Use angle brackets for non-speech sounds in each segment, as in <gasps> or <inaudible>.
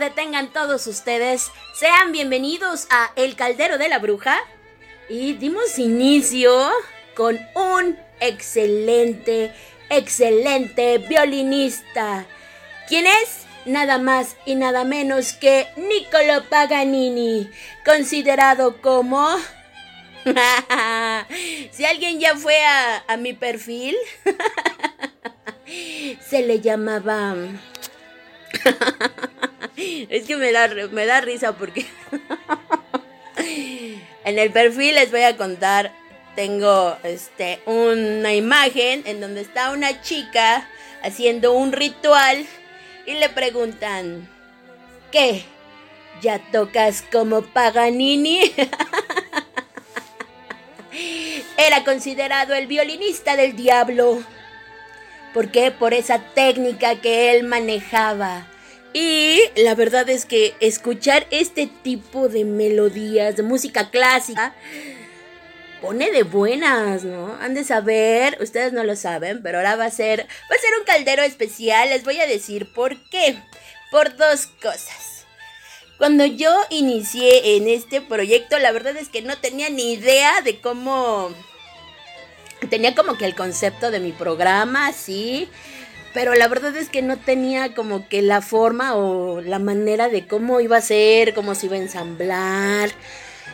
tarde tengan todos ustedes. Sean bienvenidos a El Caldero de la Bruja. Y dimos inicio con un excelente, excelente violinista. ¿Quién es? Nada más y nada menos que Niccolo Paganini, considerado como... <laughs> si alguien ya fue a, a mi perfil, <laughs> se le llamaba <laughs> es que me da, me da risa porque <laughs> en el perfil les voy a contar, tengo este, una imagen en donde está una chica haciendo un ritual y le preguntan, ¿qué? ¿Ya tocas como Paganini? <laughs> Era considerado el violinista del diablo. ¿Por qué? Por esa técnica que él manejaba. Y la verdad es que escuchar este tipo de melodías, de música clásica, pone de buenas, ¿no? Han de saber, ustedes no lo saben, pero ahora va a ser, va a ser un caldero especial. Les voy a decir por qué. Por dos cosas. Cuando yo inicié en este proyecto, la verdad es que no tenía ni idea de cómo tenía como que el concepto de mi programa, sí, pero la verdad es que no tenía como que la forma o la manera de cómo iba a ser, cómo se iba a ensamblar.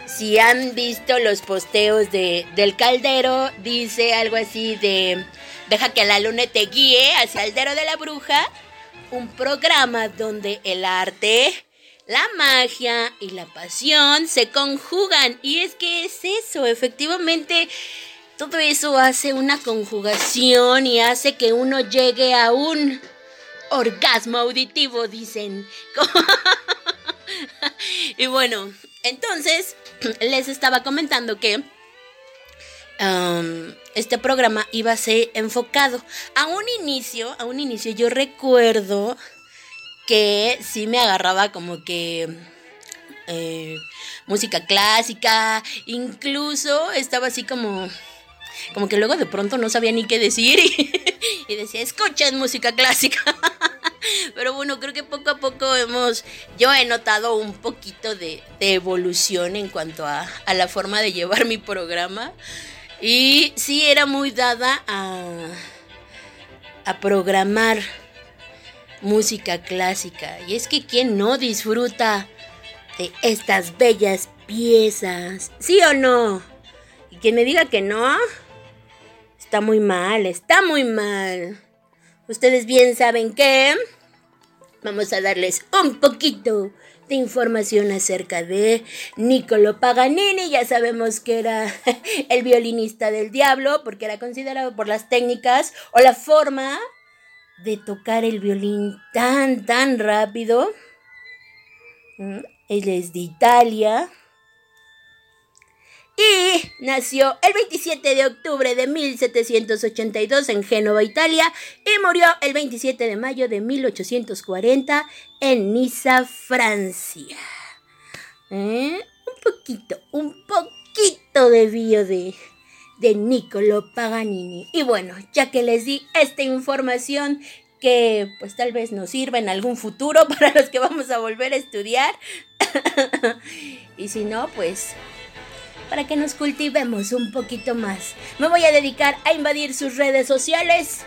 Si han visto los posteos de, del caldero, dice algo así de deja que la luna te guíe hacia el caldero de la bruja, un programa donde el arte, la magia y la pasión se conjugan. Y es que es eso, efectivamente todo eso hace una conjugación y hace que uno llegue a un orgasmo auditivo, dicen. <laughs> y bueno, entonces les estaba comentando que um, este programa iba a ser enfocado. A un inicio, a un inicio yo recuerdo que sí me agarraba como que... Eh, música clásica, incluso estaba así como como que luego de pronto no sabía ni qué decir y, <laughs> decía, escuchen música clásica. <laughs> Pero bueno, creo que poco a poco hemos, yo he notado un poquito de, evolución en cuanto a, a, la forma de llevar mi programa. Y sí, era muy dada a, a programar música clásica. Y es que quien no disfruta de estas bellas piezas, ¿sí o no? Y quien me diga que no, Está muy mal, está muy mal. Ustedes bien saben que vamos a darles un poquito de información acerca de Niccolo Paganini. Ya sabemos que era <laughs> el violinista del diablo porque era considerado por las técnicas o la forma de tocar el violín tan, tan rápido. Mm, él es de Italia. Y nació el 27 de octubre de 1782 en Génova, Italia, y murió el 27 de mayo de 1840 en Niza, Francia. ¿Eh? Un poquito, un poquito de bio de, de Niccolo Paganini. Y bueno, ya que les di esta información que pues tal vez nos sirva en algún futuro <laughs> para los que vamos a volver a estudiar. <laughs> y si no, pues para que nos cultivemos un poquito más. Me voy a dedicar a invadir sus redes sociales.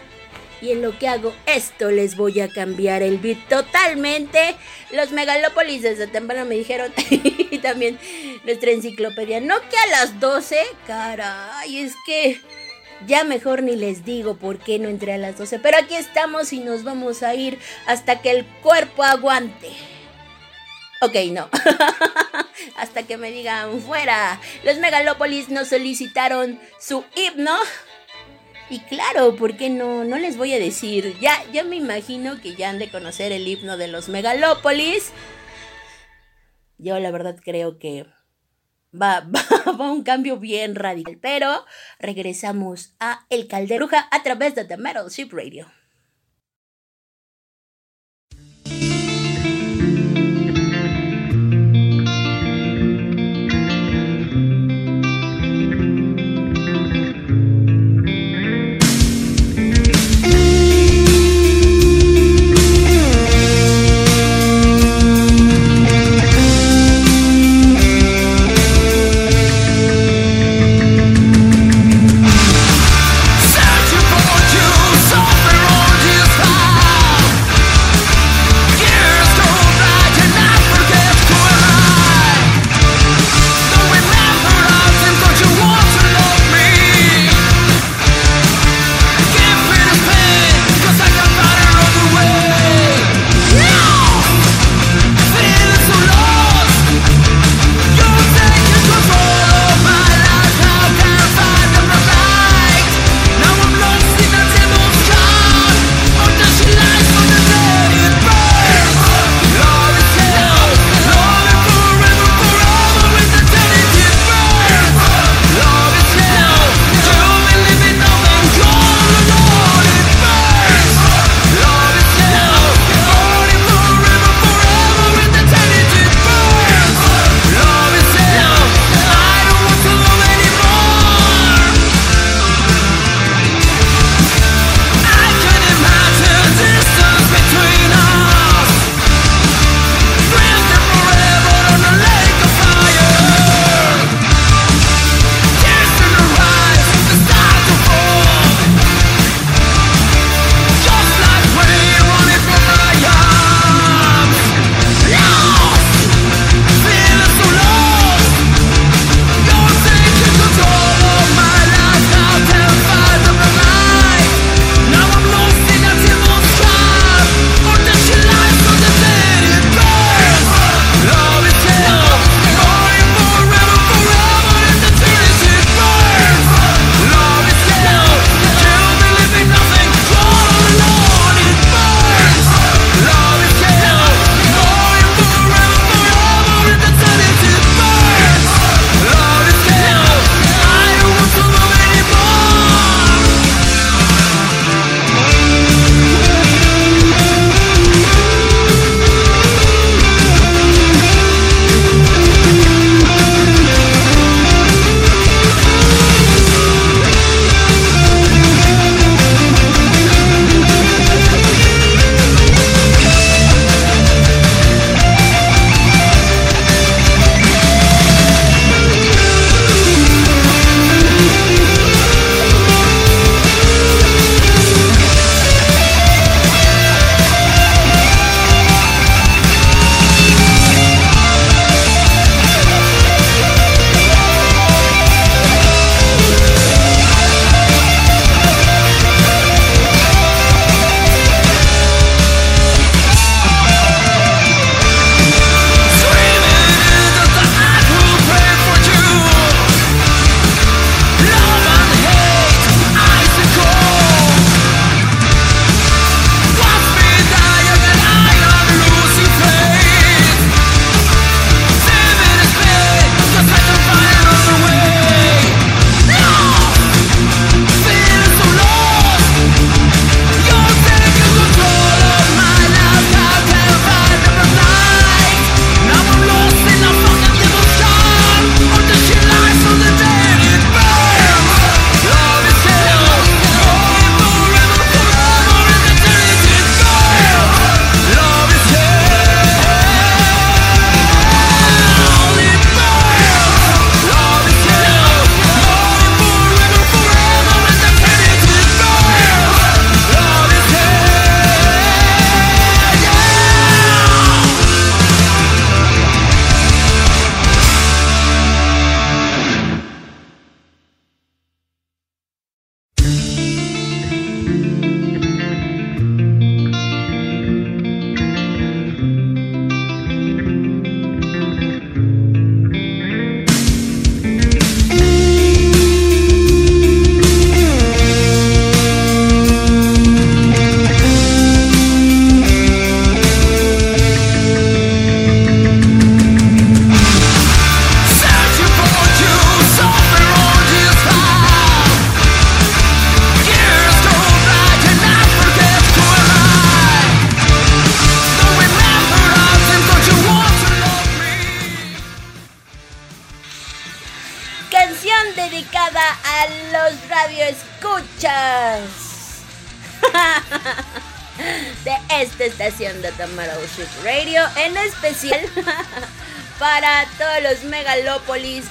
Y en lo que hago esto les voy a cambiar el beat totalmente. Los megalópolis desde temprano me dijeron. <laughs> y también nuestra enciclopedia. No que a las 12. Caray, es que ya mejor ni les digo por qué no entré a las 12. Pero aquí estamos y nos vamos a ir hasta que el cuerpo aguante. Ok, no. <laughs> Hasta que me digan fuera. Los Megalópolis nos solicitaron su himno. Y claro, ¿por qué no? No les voy a decir. Ya, ya me imagino que ya han de conocer el himno de los Megalópolis. Yo la verdad creo que va, <laughs> va, va un cambio bien radical. Pero regresamos a El Calderuja a través de The Metal Ship Radio.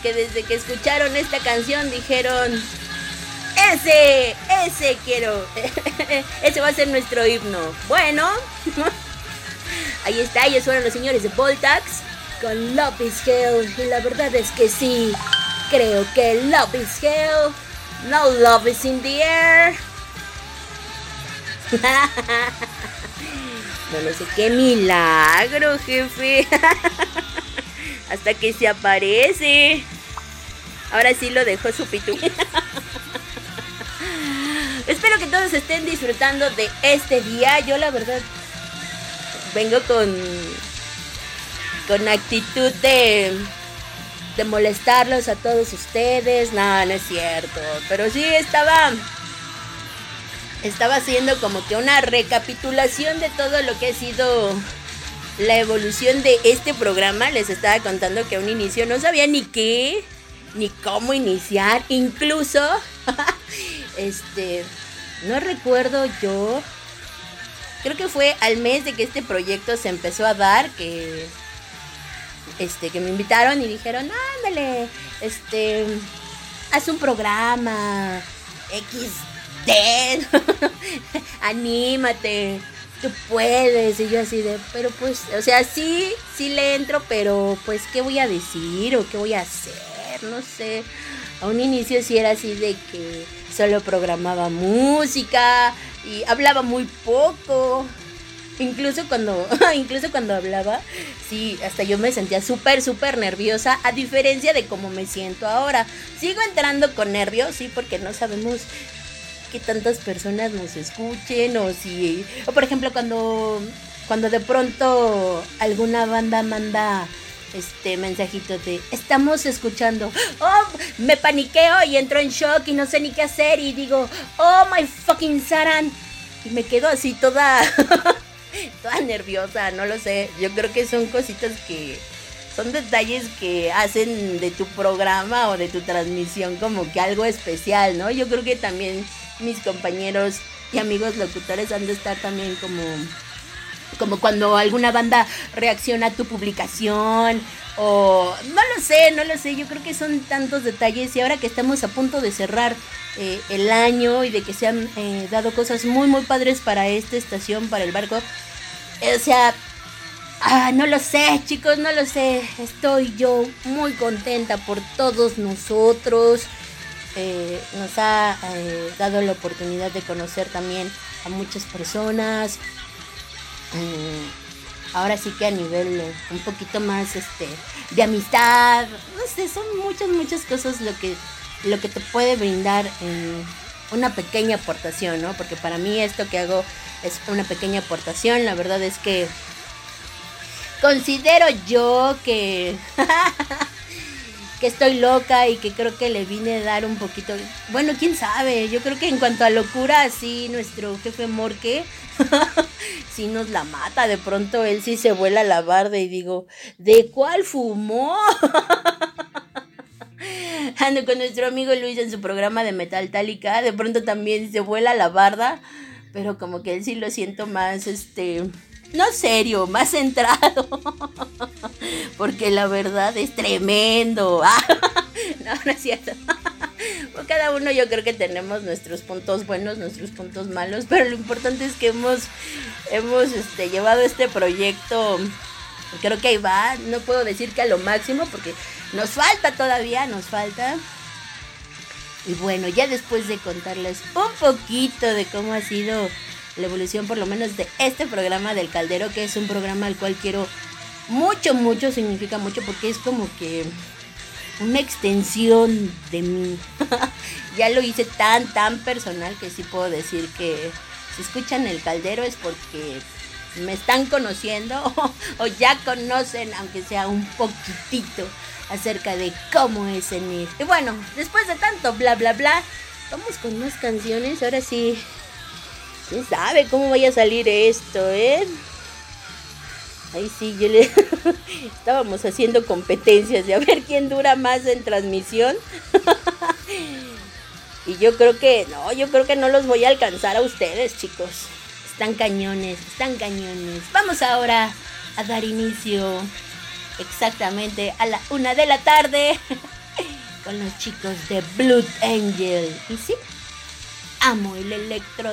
Que desde que escucharon esta canción dijeron, ese, ese quiero, <laughs> ese va a ser nuestro himno. Bueno, <laughs> ahí está, ellos fueron los señores de Voltax con Love is Hell. La verdad es que sí, creo que Love is Hell. No love is in the air. <laughs> no, no sé qué milagro, jefe. Hasta que se aparece. Ahora sí lo dejó su pitu. <laughs> Espero que todos estén disfrutando de este día. Yo la verdad vengo con con actitud de de molestarlos a todos ustedes. No, no es cierto, pero sí estaba estaba haciendo como que una recapitulación de todo lo que ha sido la evolución de este programa. Les estaba contando que a un inicio no sabía ni qué, ni cómo iniciar. Incluso, <laughs> este, no recuerdo yo. Creo que fue al mes de que este proyecto se empezó a dar que este que me invitaron y dijeron, "Ándale, este haz un programa XD. <laughs> Anímate." Tú puedes. Y yo así de, pero pues, o sea, sí, sí le entro, pero pues, ¿qué voy a decir o qué voy a hacer? No sé. A un inicio sí era así de que solo programaba música y hablaba muy poco. Incluso cuando, <laughs> incluso cuando hablaba, sí, hasta yo me sentía súper, súper nerviosa, a diferencia de cómo me siento ahora. Sigo entrando con nervios, sí, porque no sabemos que tantas personas nos escuchen o si, o por ejemplo cuando, cuando de pronto alguna banda manda este mensajito de estamos escuchando, oh, me paniqueo y entro en shock y no sé ni qué hacer y digo, oh my fucking Saran y me quedo así toda, <laughs> toda nerviosa, no lo sé, yo creo que son cositas que son detalles que hacen de tu programa o de tu transmisión como que algo especial, ¿no? Yo creo que también mis compañeros y amigos locutores han de estar también como como cuando alguna banda reacciona a tu publicación o no lo sé, no lo sé, yo creo que son tantos detalles y ahora que estamos a punto de cerrar eh, el año y de que se han eh, dado cosas muy muy padres para esta estación, para el barco, eh, o sea, ah, no lo sé chicos, no lo sé, estoy yo muy contenta por todos nosotros. Eh, nos ha eh, dado la oportunidad de conocer también a muchas personas. Mm, ahora sí que a nivel eh, un poquito más este de amistad. No sé, son muchas, muchas cosas lo que, lo que te puede brindar una pequeña aportación, ¿no? Porque para mí esto que hago es una pequeña aportación. La verdad es que considero yo que <laughs> que estoy loca y que creo que le vine a dar un poquito. Bueno, quién sabe. Yo creo que en cuanto a locura, sí, nuestro jefe Morque <laughs> sí nos la mata. De pronto él sí se vuela a la barda y digo, ¿de cuál fumó? <laughs> Ando con nuestro amigo Luis en su programa de Metal Tálica. De pronto también se vuela a la barda. Pero como que él sí lo siento más, este no serio, más centrado. <laughs> Porque la verdad es tremendo. <laughs> no, no es cierto. <laughs> Cada uno yo creo que tenemos nuestros puntos buenos, nuestros puntos malos, pero lo importante es que hemos, hemos este, llevado este proyecto, creo que ahí va, no puedo decir que a lo máximo porque nos falta todavía, nos falta. Y bueno, ya después de contarles un poquito de cómo ha sido la evolución por lo menos de este programa del Caldero, que es un programa al cual quiero mucho, mucho, significa mucho porque es como que una extensión de mí. <laughs> ya lo hice tan, tan personal que sí puedo decir que si escuchan el Caldero es porque me están conociendo <laughs> o, ya conocen, aunque sea un poquitito, acerca de cómo es en Y bueno, después de tanto bla, bla, bla, vamos con unas canciones. Ahora sí, ¿Quién sabe cómo vaya a salir esto, eh? Ahí sí, yo le... <laughs> Estábamos haciendo competencias de a ver quién dura más en transmisión. <laughs> Y yo creo que, no, yo creo que no los voy a alcanzar a ustedes, chicos. Están cañones, están cañones. Vamos ahora a dar inicio exactamente a la una de la tarde <laughs> con los chicos de Blood Angel. Y sí, amo el electro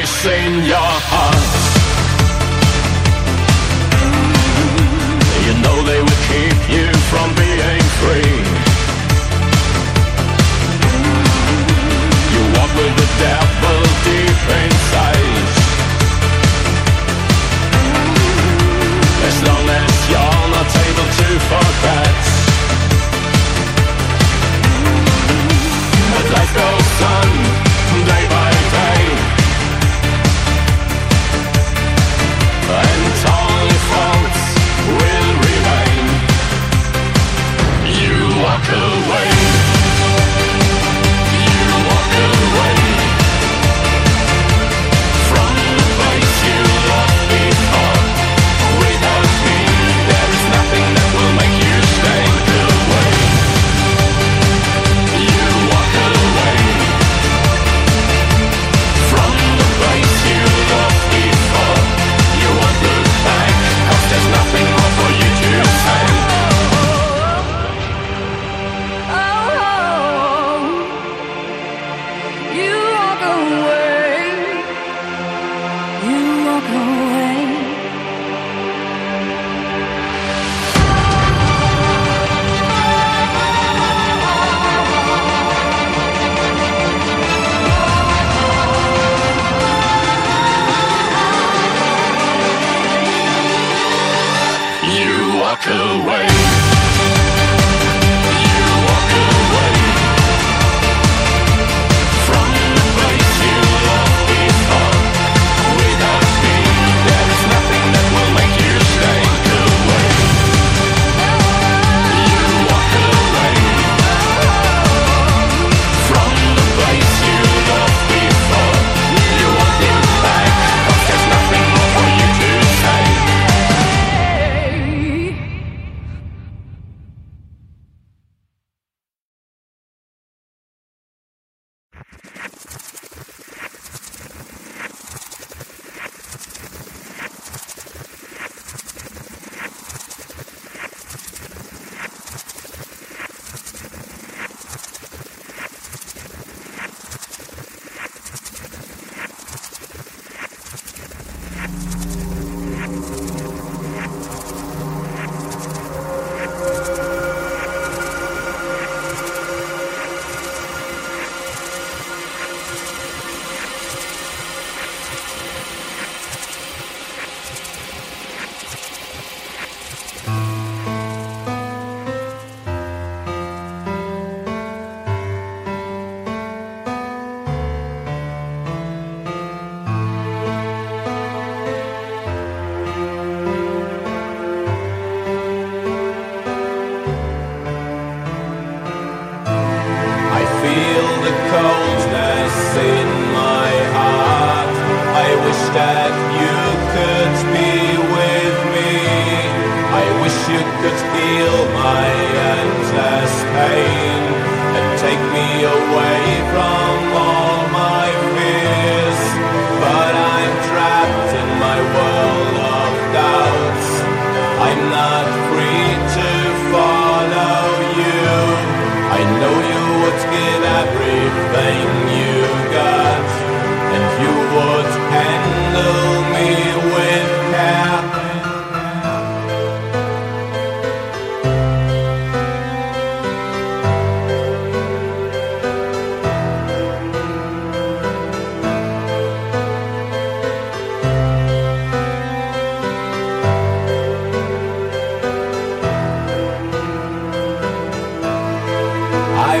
Seriously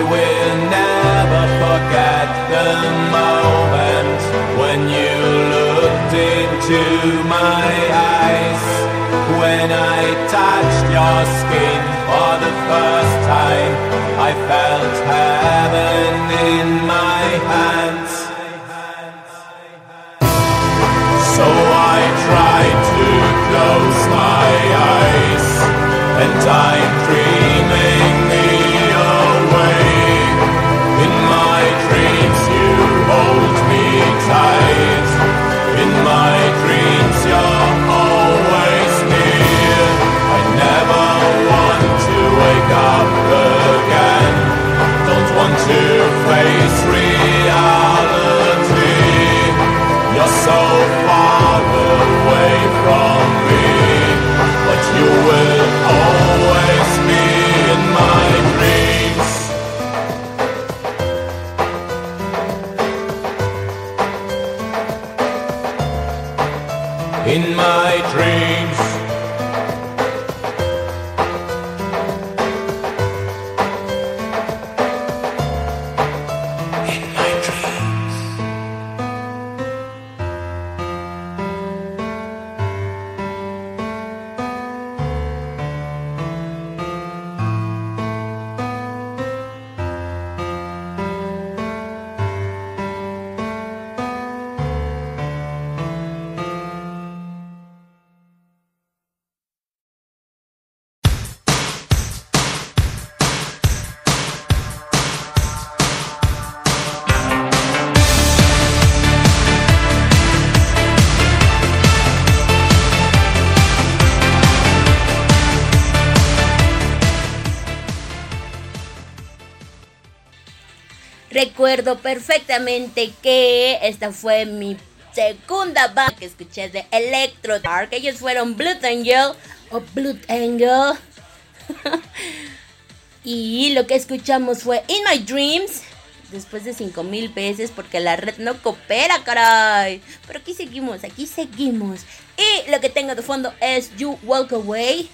will never forget the moment when you looked into my eyes. When I touched your skin for the first time, I felt heaven in my hands. So I tried to close my eyes, and I'm que esta fue mi segunda banda que escuché de Electro Dark. Ellos fueron Blood Angel o Blood Angel. <laughs> y lo que escuchamos fue In My Dreams. Después de 5 mil veces porque la red no coopera, caray. Pero aquí seguimos, aquí seguimos. Y lo que tengo de fondo es You Walk Away.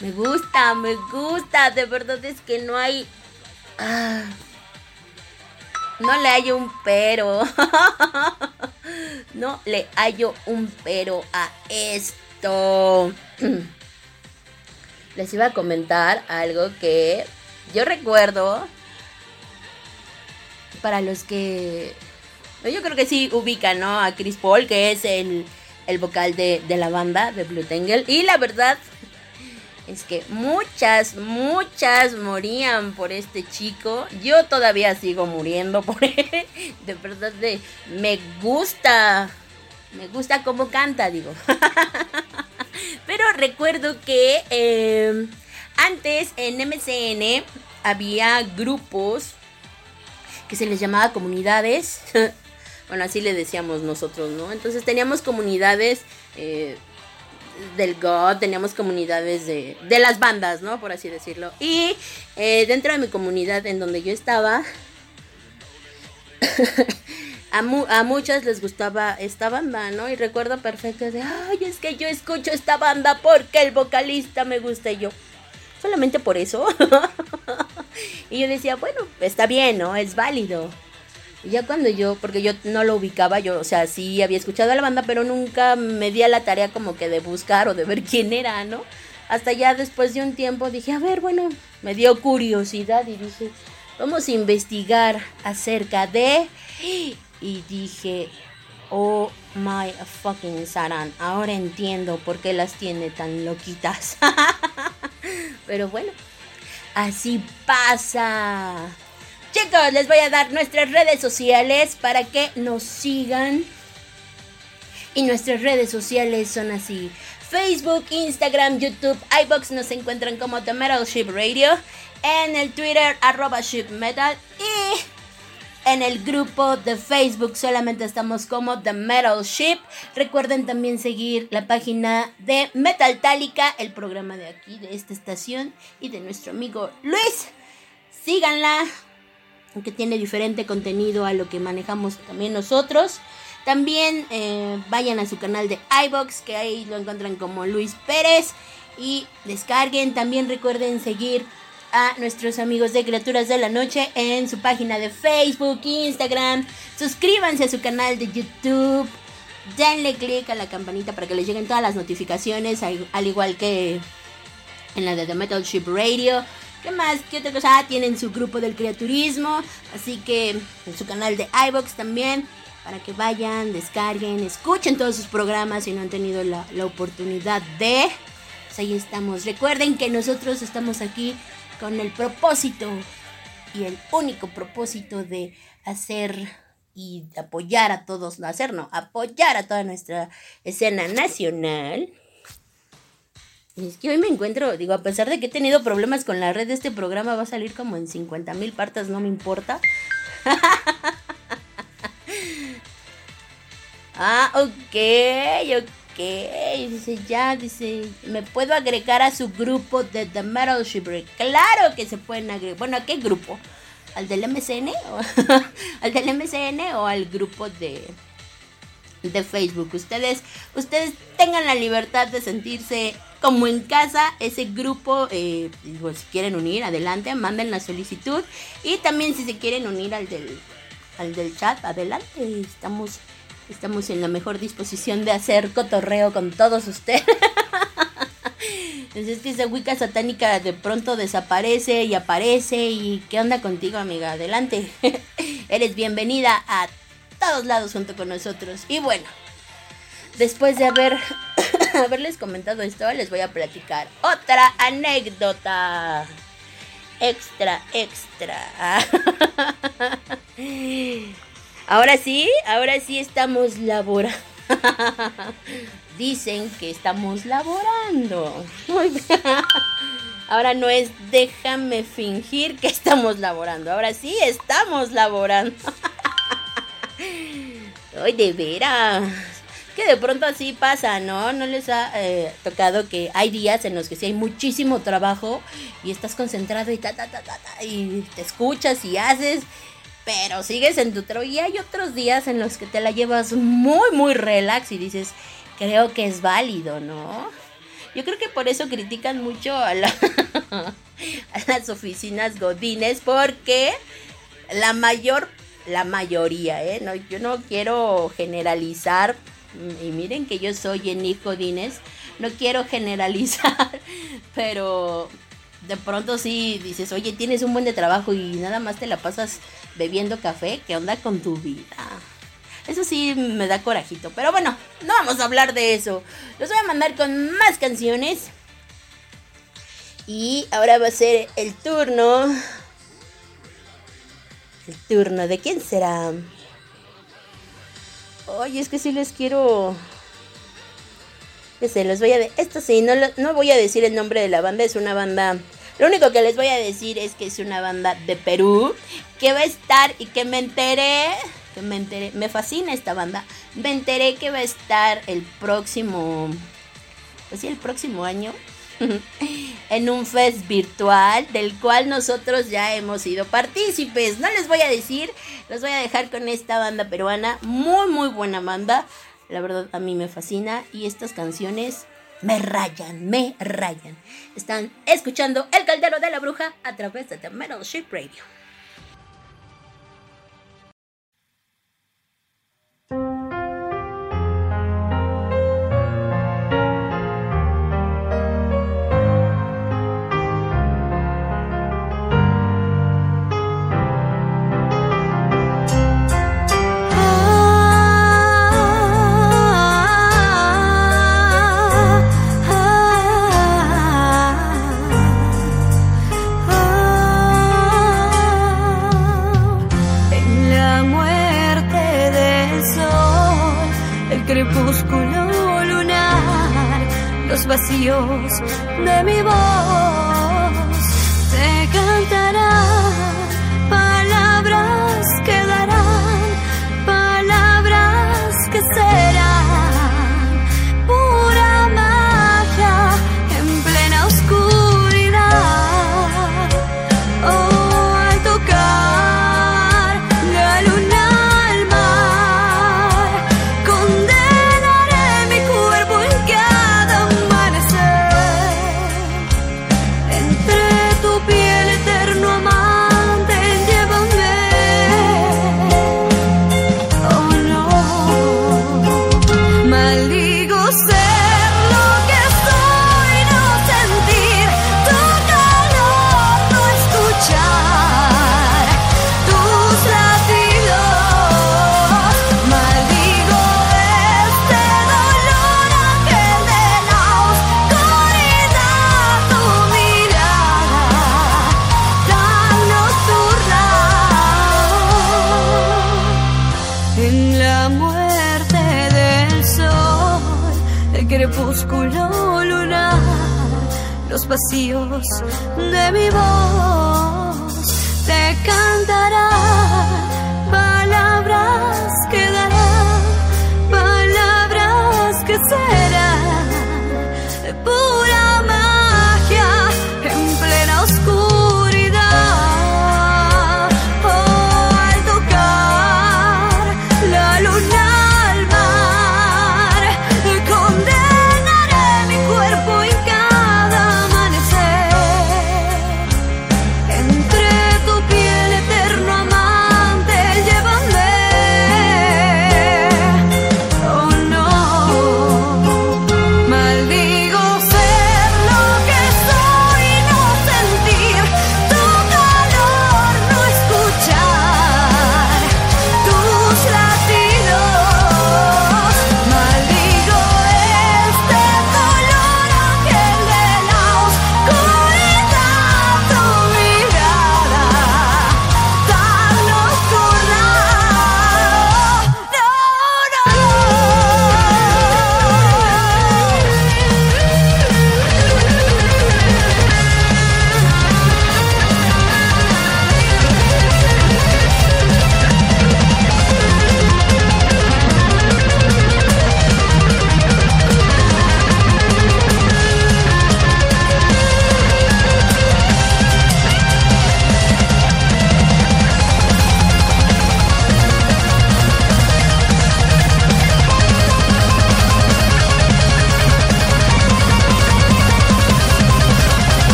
Me gusta, me gusta. De verdad es que no hay... Ah, no le hallo un pero. <laughs> no le hallo un pero a esto. <clears throat> Les iba a comentar algo que yo recuerdo. Para los que. Yo creo que sí ubican, ¿no? A Chris Paul, que es el, el vocal de, de la banda de Blue Tangle. Y la verdad es que muchas, muchas morían por este chico. Yo todavía sigo muriendo por <laughs> él. De verdad, de, me gusta. Me gusta cómo canta, digo. <laughs> Pero recuerdo que eh, antes en MCN había grupos que se les llamaba comunidades. <laughs> bueno, así le decíamos nosotros, ¿no? Entonces teníamos comunidades. Eh, del God, teníamos comunidades de, de las bandas, ¿no? Por así decirlo. Y eh, dentro de mi comunidad en donde yo estaba, <laughs> a, mu a muchas les gustaba esta banda, ¿no? Y recuerdo perfecto de, ay, es que yo escucho esta banda porque el vocalista me gusta y yo. Solamente por eso. <laughs> y yo decía, bueno, está bien, ¿no? Es válido. Ya cuando yo, porque yo no lo ubicaba, yo, o sea, sí había escuchado a la banda, pero nunca me di a la tarea como que de buscar o de ver <laughs> quién era, ¿no? Hasta ya después de un tiempo dije, a ver, bueno, me dio curiosidad y dije, vamos a investigar acerca de... Y dije, Oh my fucking Saran. Ahora entiendo por qué las tiene tan loquitas. <laughs> Pero bueno, así pasa. Chicos, les voy a dar nuestras redes sociales para que nos sigan. Y nuestras redes sociales son así. Facebook, Instagram, YouTube, iBox nos encuentran como The Metal Ship Radio. En el Twitter, arroba Ship Metal. Y en el grupo de Facebook solamente estamos como The Metal Ship. Recuerden también seguir la página de Metal Tálica, el programa de aquí, de esta estación, y de nuestro amigo Luis. Síganla, aunque tiene diferente contenido a lo que manejamos también nosotros. También eh, vayan a su canal de iBox, que ahí lo encuentran como Luis Pérez. Y descarguen. También recuerden seguir a nuestros amigos de Criaturas de la Noche en su página de Facebook, Instagram. Suscríbanse a su canal de YouTube. Denle click a la campanita para que les lleguen todas las notificaciones, al igual que en la de The Metal Ship Radio. ¿Qué más? ¿Qué otra cosa? Ah, tienen su grupo del criaturismo. Así que en su canal de iBox también para que vayan, descarguen, escuchen todos sus programas si no han tenido la, oportunidad de. Pues ahí estamos. Recuerden que nosotros estamos aquí con el propósito y el único propósito de hacer y apoyar a todos, no hacer, no, apoyar a toda nuestra escena nacional. Es que hoy me encuentro, digo, a pesar de que he tenido problemas con la red, este programa va a salir como en 50 mil partes, no me importa. <laughs> Ah, ok, ok. Dice, ya, dice, ¿me puedo agregar a su grupo de The Metal Shipwreck? Claro que se pueden agregar. Bueno, ¿a qué grupo? ¿Al del MCN? <laughs> ¿Al del MCN o al grupo de, de Facebook? Ustedes, ustedes tengan la libertad de sentirse como en casa, ese grupo, eh, si quieren unir, adelante, manden la solicitud. Y también si se quieren unir al del, al del chat, adelante, estamos Estamos en la mejor disposición de hacer cotorreo con todos ustedes. <laughs> Entonces es que esa Wicca satánica de pronto desaparece y aparece. ¿Y qué onda contigo, amiga? Adelante. <laughs> Eres bienvenida a todos lados junto con nosotros. Y bueno, después de haber <coughs> haberles comentado esto, les voy a platicar otra anécdota. Extra, extra. <laughs> Ahora sí, ahora sí estamos laborando. <laughs> Dicen que estamos laborando. <laughs> Ahora no es déjame fingir que estamos laborando. Ahora sí estamos laborando. Ay, de veras. Que de pronto así pasa, ¿no? No les ha eh, tocado que hay días en los que sí hay muchísimo trabajo y estás concentrado y y te escuchas y haces pero sigues en tu tro y hay otros días en los que te la llevas muy, muy relax y dices, creo que es válido, ¿no? Yo creo que por eso critican mucho a, la, <laughs> a las oficinas godines, porque la mayor, la mayoría, ¿eh? No, yo no quiero generalizar, y miren que yo soy en Godines, no quiero generalizar, <laughs> pero de pronto sí dices, oye, tienes un buen de trabajo y nada más te la pasas bebiendo café, ¿qué onda con tu vida? Eso sí me da corajito. Pero bueno, no vamos a hablar de eso. Los voy a mandar con más canciones. Y ahora va a ser el turno. El turno de quién será. Oye, es que sí les quiero. Que se los voy a. Esto sí, no, no voy a decir el nombre de la banda. Es una banda lo único que les voy a decir es que es una banda de Perú que va a estar y que me enteré, que me enteré, me fascina esta banda. Me enteré que va a estar el próximo, pues sí, el próximo año <laughs> en un fest virtual del cual nosotros ya hemos sido partícipes. No les voy a decir, los voy a dejar con esta banda peruana, muy muy buena banda. La verdad a mí me fascina y estas canciones me rayan, me rayan. Están escuchando El Caldero de la Bruja a través de The Metal Ship Radio. Vacíos de mi voz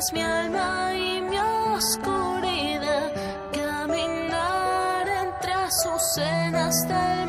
eres mi alma y mi oscuridad, caminar entre azucenas de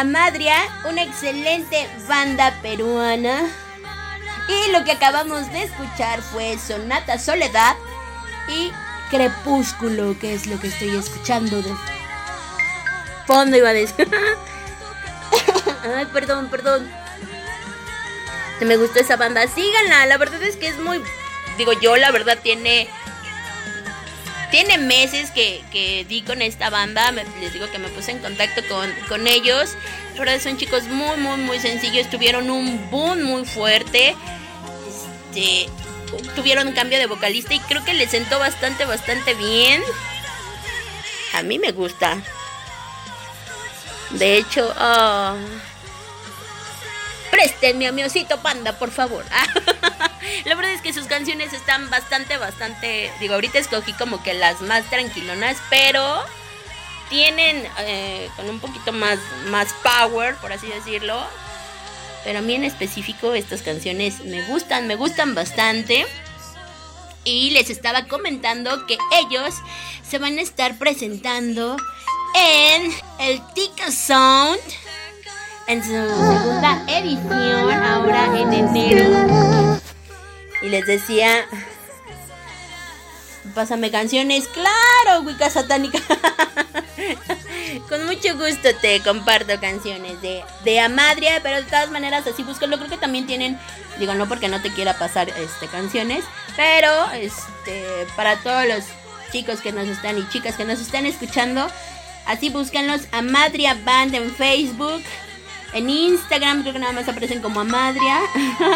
Amadria, una excelente banda peruana. Y lo que acabamos de escuchar fue Sonata Soledad y Crepúsculo, que es lo que estoy escuchando de fondo, iba a decir. <laughs> Ay, perdón, perdón. Me gustó esa banda. Síganla, la verdad es que es muy. Digo, yo la verdad tiene. Tiene meses que, que di con esta banda. me- les digo que me puse en contacto con, con ellos. La son chicos muy, muy, muy sencillos. Tuvieron un boom muy fuerte. Este. Tuvieron un cambio de vocalista y creo que les sentó bastante, bastante bien. A mí me gusta. De hecho, ah, préstenme a mi osito panda, por favor. <laughs> La verdad es que sus canciones están bastante, bastante. Digo, ahorita escogí como que las más tranquilonas, pero tienen eh, con un poquito más, más power, por así decirlo. Pero a mí en específico estas canciones me gustan, me gustan bastante. Y les estaba comentando que ellos se van a estar presentando en el Tika Sound en su segunda edición ahora en enero. Y les decía, pásame canciones, claro, Wicca Satánica. <laughs> Con mucho gusto te comparto canciones de, de Amadria, pero de todas maneras así búscalo. Creo que también tienen, digo, no porque no te quiera pasar este canciones, pero este para todos los chicos que nos están y chicas que nos están escuchando, así búscanlos Amadria Band en Facebook. En Instagram creo que nada más aparecen como Amadria.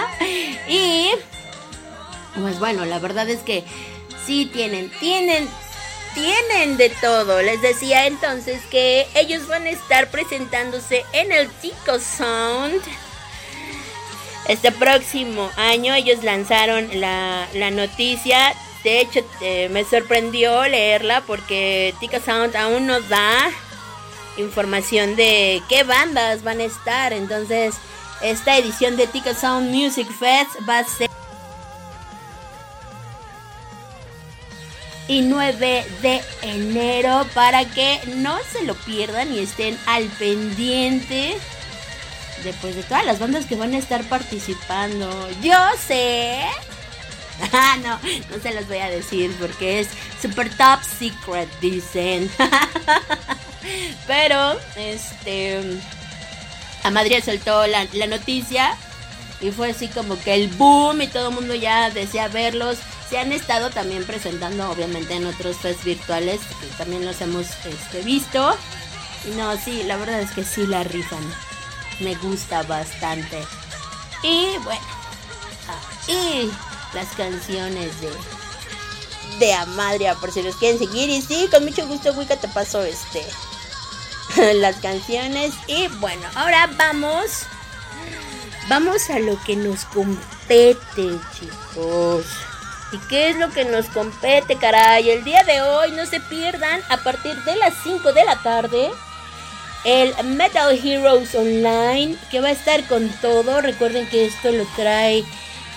<laughs> y pues bueno, la verdad es que sí tienen, tienen, tienen de todo. Les decía entonces que ellos van a estar presentándose en el Tico Sound. Este próximo año ellos lanzaron la, la noticia. De hecho, eh, me sorprendió leerla porque Tico Sound aún no da información de qué bandas van a estar. Entonces, esta edición de Tico Sound Music Fest va a ser y 9 de enero para que no se lo pierdan y estén al pendiente después de todas las bandas que van a estar participando. Yo sé. <laughs> Ah, no, no se los voy a decir porque es super top secret, dicen. <laughs> Pero, este. Amadria soltó la, noticia y fue así como que el boom y todo el mundo ya desea verlos. Se han estado también presentando obviamente en otros fest virtuales que también los hemos este, visto. Y no, sí, la verdad es que sí la rifan. Me gusta bastante. Y bueno. ah, y las canciones de de Amadria por si los quieren seguir y sí, con mucho gusto Wicca te paso este <laughs> las canciones y bueno, ahora vamos vamos a lo que nos compete, chicos. ¿Y qué es lo que nos compete, caray? El día de hoy no se pierdan a partir de las 5 de la tarde el Metal Heroes Online que va a estar con todo. Recuerden que esto lo trae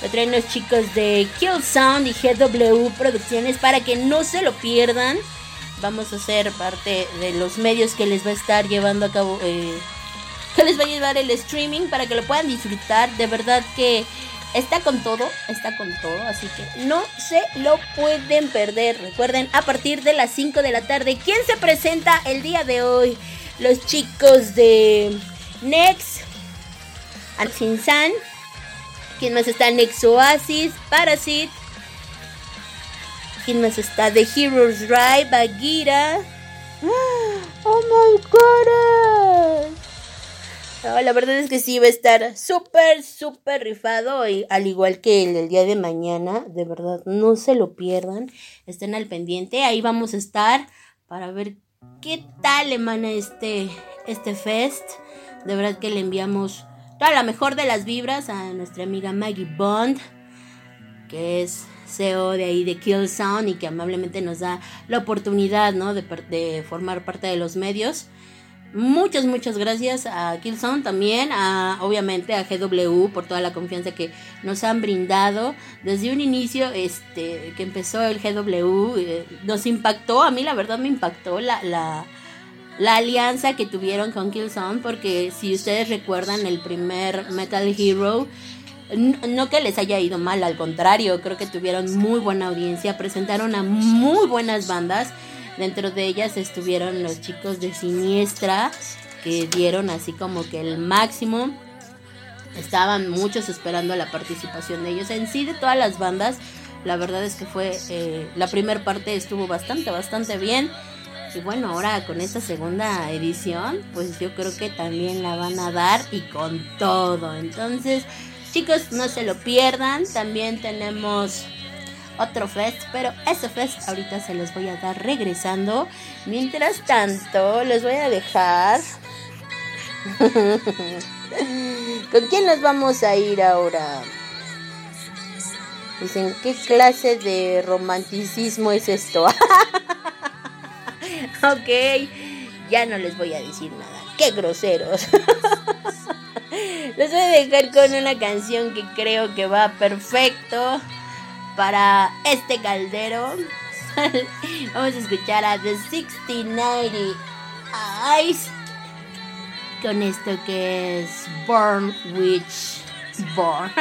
lo traen los chicos de Kill Sound y GW Producciones para que no se lo pierdan. Vamos a ser parte de los medios que les va a estar llevando a cabo, eh, que les va a llevar el streaming para que lo puedan disfrutar. De verdad que está con todo, está con todo, así que no se lo pueden perder. Recuerden, a partir de las 5 de la tarde, ¿quién se presenta el día de hoy? Los chicos de Next, Ansinsan. ¿Quién más está? Nex Oasis, Parasite. ¿Quién más está? The Heroes Ride, Bagheera. ¡Oh my god! No, la verdad es que sí va a estar súper, súper rifado. Y al igual que el del día de mañana, de verdad, no se lo pierdan. Estén al pendiente. Ahí vamos a estar para ver qué tal emana este, este fest. De verdad que le enviamos toda la mejor de las vibras a nuestra amiga Maggie Bond, que es CEO de ahí de Kill y que amablemente nos da la oportunidad, ¿no? De, de formar parte de los medios. muchas, muchas gracias a Killzone también, a, obviamente a GW por toda la confianza que nos han brindado. Desde un inicio este, que empezó el GW, eh, nos impactó, a mí la verdad me impactó la, la, la alianza que tuvieron con Killzone, porque si ustedes recuerdan el primer Metal Hero, no que les haya ido mal, al contrario, creo que tuvieron muy buena audiencia, presentaron a muy buenas bandas. Dentro de ellas estuvieron los chicos de Siniestra, que dieron así como que el máximo. Estaban muchos esperando la participación de ellos. En sí, de todas las bandas, la verdad es que fue. Eh, la primera parte estuvo bastante, bastante bien. Y bueno, ahora con esta segunda edición, pues yo creo que también la van a dar y con todo. Entonces, chicos, no se lo pierdan. También tenemos otro fest, pero ese fest ahorita se los voy a dar regresando. Mientras tanto, les voy a dejar. <laughs> ¿Con quién nos vamos a ir ahora? Dicen, ¿qué clase de romanticismo es esto? <laughs> <laughs> ok, ya no les voy a decir nada. ¡Qué groseros! <laughs> les voy a dejar con una canción que creo que va perfecto para este caldero. <laughs> Vamos a escuchar a The 6090 Eyes con esto que es Born Witch Born.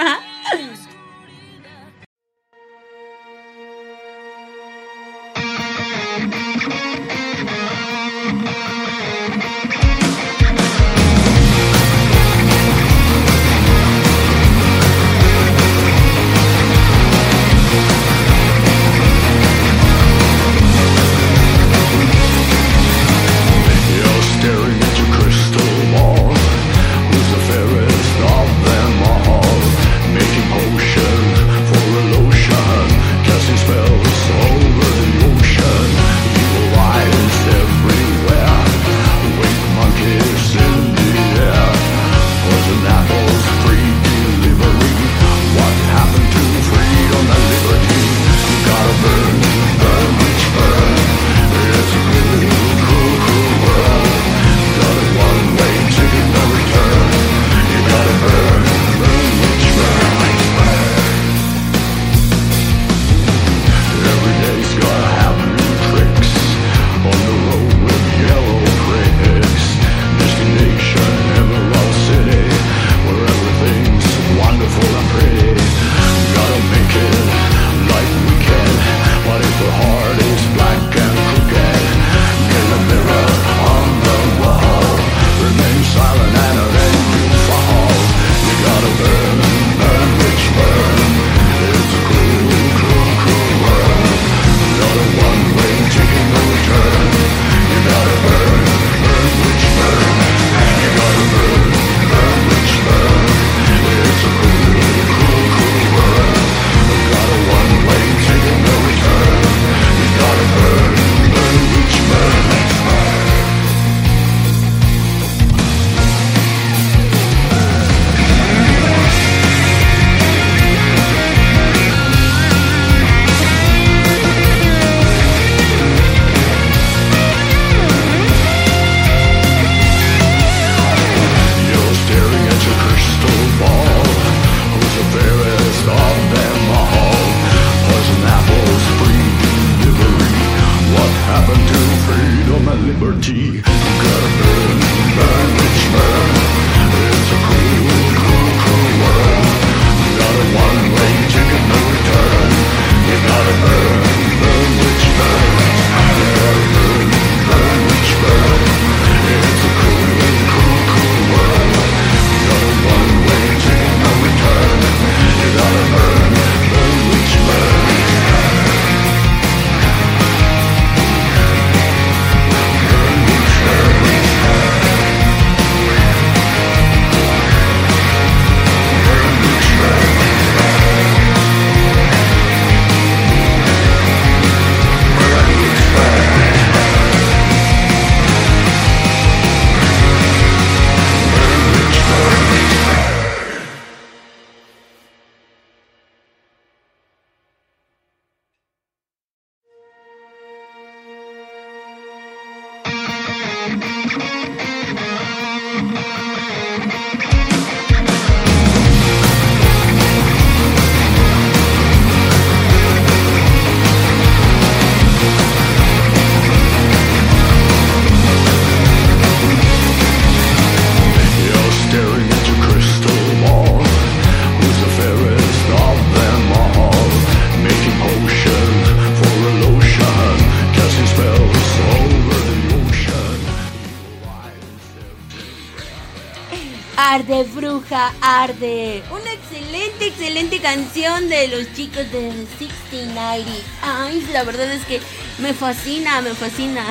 Una excelente, excelente canción de los chicos de 1690. Ay, la verdad es que me fascina, me fascina.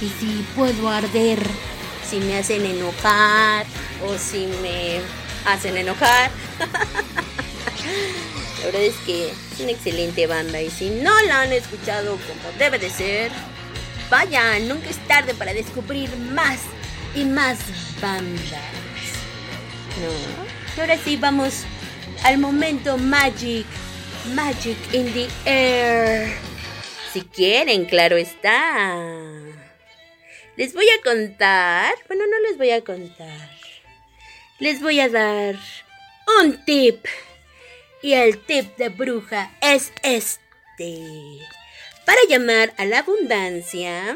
Y si puedo arder, si me hacen enojar o si me hacen enojar. <laughs> La verdad es que es una excelente banda y si no la han escuchado como debe de ser, vayan, nunca es tarde para descubrir más y más ¿No? Y ahora sí vamos al momento Magic. Magic in the air. Si quieren, claro está. Les voy a contar. Bueno, no les voy a contar. Les voy a dar un tip. Y el tip de bruja es este. Para llamar a la abundancia,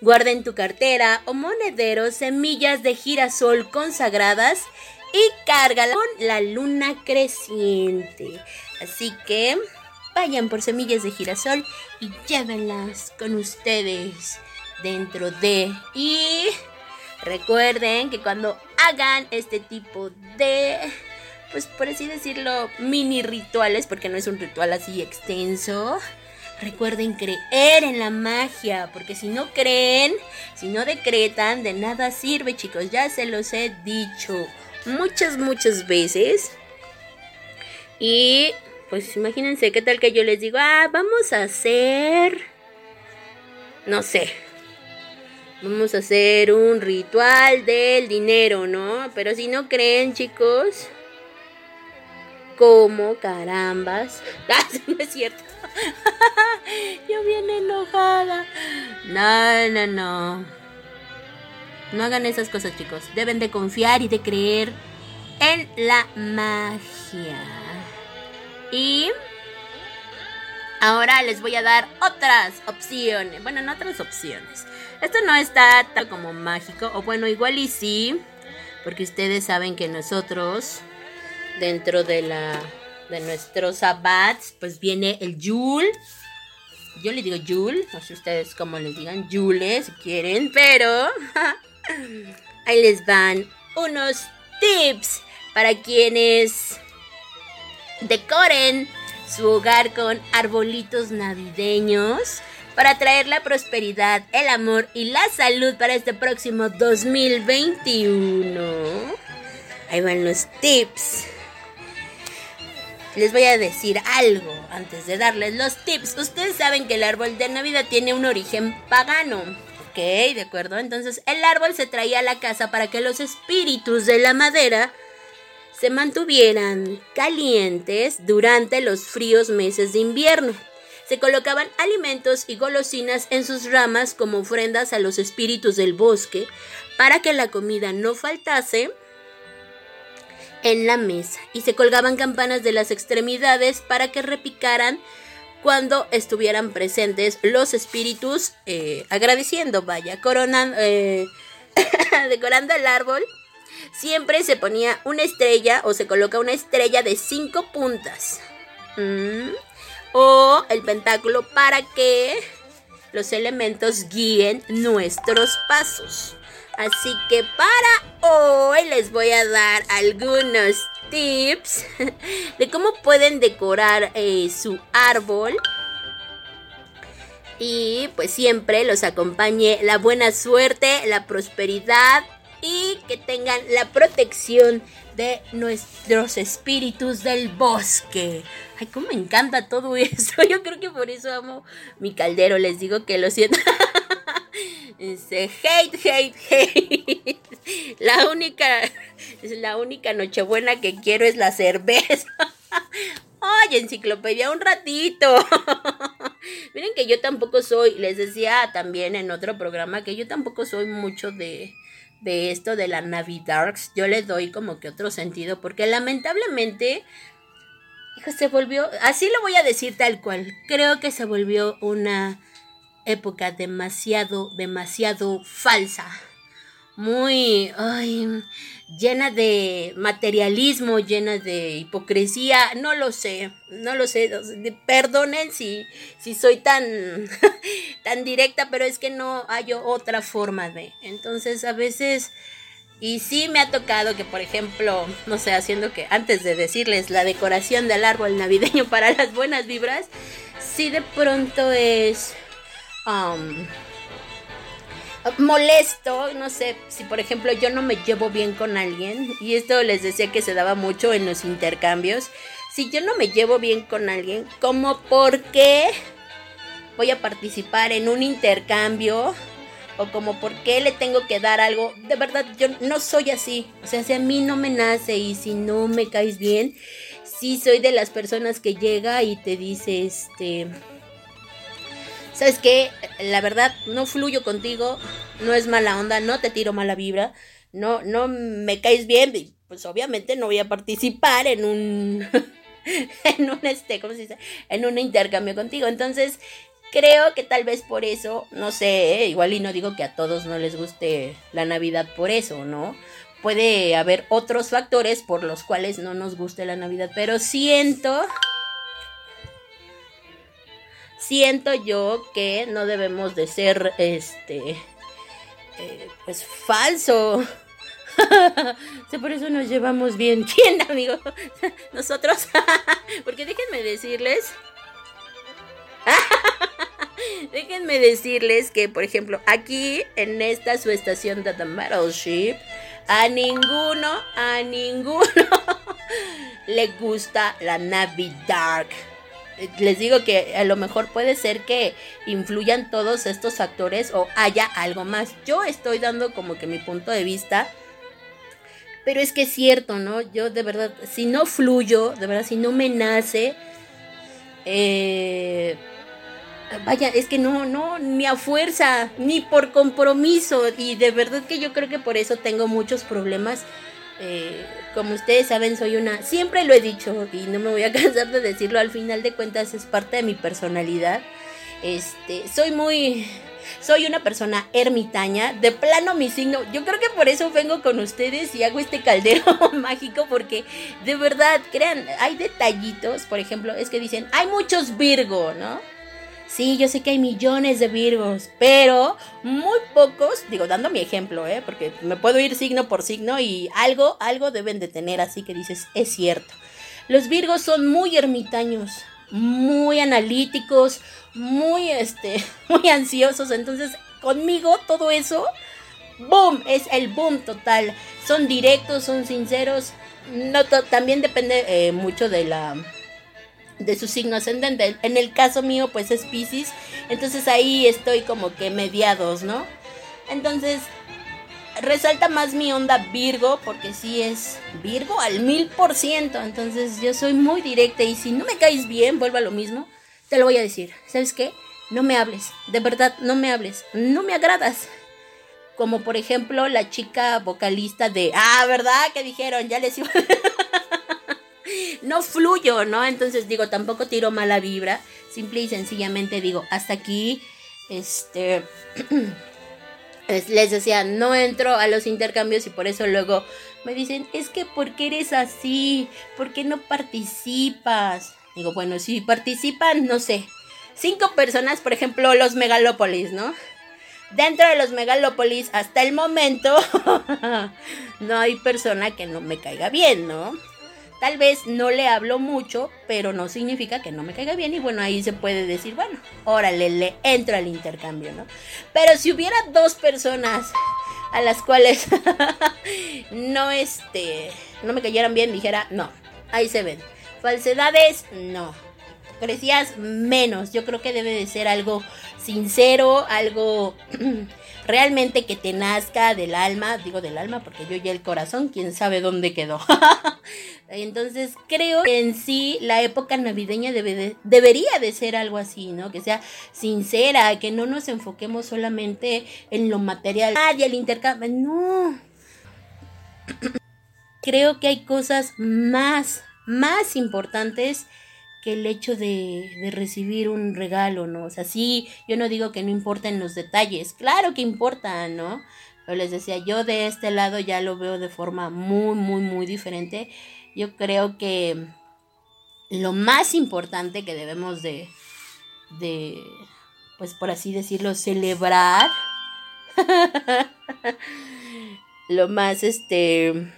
guarda en tu cartera o monedero semillas de girasol consagradas y cárgala con la luna creciente. Así que vayan por semillas de girasol y llévenlas con ustedes dentro de... Y recuerden que cuando hagan este tipo de pues por así decirlo, mini rituales, porque no es un ritual así extenso. Recuerden creer en la magia, porque si no creen, si no decretan, de nada sirve, chicos. Ya se los he dicho muchas, muchas veces. Y pues imagínense qué tal que yo les digo, ah, vamos a hacer, no sé, vamos a hacer un ritual del dinero, ¿no? Pero si no creen, chicos, ¿Cómo carambas? <laughs> Ah, no es cierto. <laughs> Yo viene enojada. No, no, no. No hagan esas cosas, chicos. Deben de confiar y de creer en la magia. Y ahora les voy a dar otras opciones. Bueno, no otras opciones. Esto no está tal como mágico. O bueno, igual y sí. Porque ustedes saben que nosotros dentro de la de nuestros sabbats, pues viene el Yul. Yo le digo Yul, no sé ustedes cómo les digan, Yule si quieren, pero <laughs> ahí les van unos tips para quienes decoren su hogar con arbolitos navideños para traer la prosperidad, el amor y la salud para este próximo 2021. Ahí van los tips les voy a decir algo antes de darles los tips. Ustedes saben que el árbol de Navidad tiene un origen pagano. Ok, de acuerdo. Entonces el árbol se traía a la casa para que los espíritus de la madera se mantuvieran calientes durante los fríos meses de invierno. Se colocaban alimentos y golosinas en sus ramas como ofrendas a los espíritus del bosque para que la comida no faltase en la mesa y se colgaban campanas de las extremidades para que repicaran cuando estuvieran presentes los espíritus eh, agradeciendo, vaya, coronando, eh, <coughs> decorando el árbol. Siempre se ponía una estrella o se coloca una estrella de cinco puntas. O el pentáculo para que los elementos guíen nuestros pasos. Así que para hoy les voy a dar algunos tips <laughs> de cómo pueden decorar eh, su árbol. Y pues siempre los acompañe la buena suerte, la prosperidad y que tengan la protección de nuestros espíritus del bosque. Ay, cómo me encanta todo <laughs> eso. Yo creo que por eso amo mi caldero. Les digo que lo siento. <laughs> Dice, hate, hate, hate. <laughs> La única, la única nochebuena que quiero es la cerveza. <laughs> Oye, enciclopedia, un ratito. <laughs> Miren que yo tampoco soy, les decía también en otro programa que yo tampoco soy mucho de, de esto de la Navidarks. Yo le doy como que otro sentido, porque lamentablemente, hijo, se volvió, así lo voy a decir tal cual. Creo que se volvió una época demasiado, demasiado falsa. Muy, ay, llena de materialismo, llena de hipocresía, no lo sé, no lo sé, perdonen si, si soy tan, <laughs> tan directa, pero es que no hay otra forma de. Entonces a veces Y sí me ha tocado que, por ejemplo, no sé, haciendo que antes de decirles la decoración del árbol navideño <laughs> para las buenas vibras, sí de pronto es molesto, no sé, si por ejemplo yo no me llevo bien con alguien, y esto les decía que se daba mucho en los intercambios, si yo no me llevo bien con alguien, como por qué voy a participar en un intercambio o como por qué le tengo que dar algo. De verdad, yo no soy así. O sea, si a mí no me nace y si no me caes bien, sí soy de las personas que llega y te dice, este, ¿sabes qué? La verdad, no fluyo contigo, no es mala onda, no te tiro mala vibra, no, no me caes bien, pues obviamente no voy a participar en un... <laughs> en un este, ¿cómo se dice? En un intercambio contigo. Entonces, Creo que tal vez por eso, no sé, ¿eh? igual y no digo que a todos no les guste la Navidad por eso, ¿no? Puede haber otros factores por los cuales no nos guste la Navidad, pero siento, siento yo que no debemos de ser, este, eh, pues falso. <laughs> por eso nos llevamos bien. <laughs> ¿Quién, amigo? <laughs> Nosotros. Porque déjenme decirles Déjenme decirles que, por ejemplo, aquí en esta su estación de The Metal Ship, a ninguno, a ninguno le gusta la Navidad. Les digo que a lo mejor puede ser que influyan todos estos factores o haya algo más. Yo estoy dando como que mi punto de vista. Pero es que es cierto, ¿no? Yo de verdad, si no fluyo, de verdad, si no me nace, eh, vaya, es que no, no, ni a fuerza, ni por compromiso. Y de verdad que yo creo que por eso tengo muchos problemas. Eh, como ustedes saben, soy una, siempre lo he dicho y no me voy a <laughs> cansar de decirlo, al final de cuentas es parte de mi personalidad. Este, soy muy, soy una persona ermitaña, de plano mi signo. Yo creo que por eso vengo con ustedes y hago este caldero <laughs> mágico porque de verdad, crean, hay detallitos, por ejemplo, es que dicen, hay muchos Virgo, ¿no? Sí, yo sé que hay millones de Virgos, pero muy pocos, digo, dando mi ejemplo, ¿eh? Porque me puedo ir signo por signo y algo, algo deben de tener, así que dices, es cierto. Los Virgos son muy ermitaños, muy analíticos, muy, este, <laughs> muy ansiosos, entonces conmigo todo eso, boom, es el boom total. Son directos, son sinceros, no también depende eh, mucho de la de su signo ascendente. En el caso mío, pues es Pisces. Entonces ahí estoy como que mediados, ¿no? Entonces, resalta más mi onda Virgo, porque sí es Virgo al mil por ciento. Entonces yo soy muy directa y si no me caes bien, vuelvo a lo mismo, te lo voy a decir. ¿Sabes qué? No me hables, de verdad, no me hables, no me agradas. Como por ejemplo la chica vocalista de... Ah, ¿verdad? Que dijeron, ya les iba... <laughs> no fluyo, ¿no? Entonces digo, tampoco tiro mala vibra, simple y sencillamente digo, hasta aquí, este, <clears throat> les decía, no entro a los intercambios y por eso luego me dicen, es que ¿por qué eres así? ¿Por qué no participas? Digo, bueno, si participan, no sé, cinco personas, por ejemplo, los megalópolis, ¿no? Dentro de los megalópolis, hasta el momento, <laughs> no hay persona que no me caiga bien, ¿no? Tal vez no le hablo mucho, pero no significa que no me caiga bien. Y bueno, ahí se puede decir, bueno, órale, le entro al intercambio, ¿no? Pero si hubiera dos personas a las cuales <laughs> no, este, no me cayeran bien, dijera, no, ahí se ven. Falsedades, no. Crecías menos. Yo creo que debe de ser algo sincero, algo <clears throat> realmente que te nazca del alma, digo del alma porque yo ya el corazón, quién sabe dónde quedó. <laughs> Entonces creo que en sí la época navideña debe debería de ser algo así, ¿no? Que sea sincera, que no nos enfoquemos solamente en lo material. y el intercambio, no. <clears throat> creo que hay cosas más, más importantes que el hecho de, de, recibir un regalo, ¿no? O sea, sí, yo no digo que no importen los detalles, claro que importan, ¿no? Pero les decía, yo de este lado ya lo veo de forma muy, muy, muy diferente. Yo creo que lo más importante que debemos de, de pues por así decirlo, celebrar, <laughs> lo más este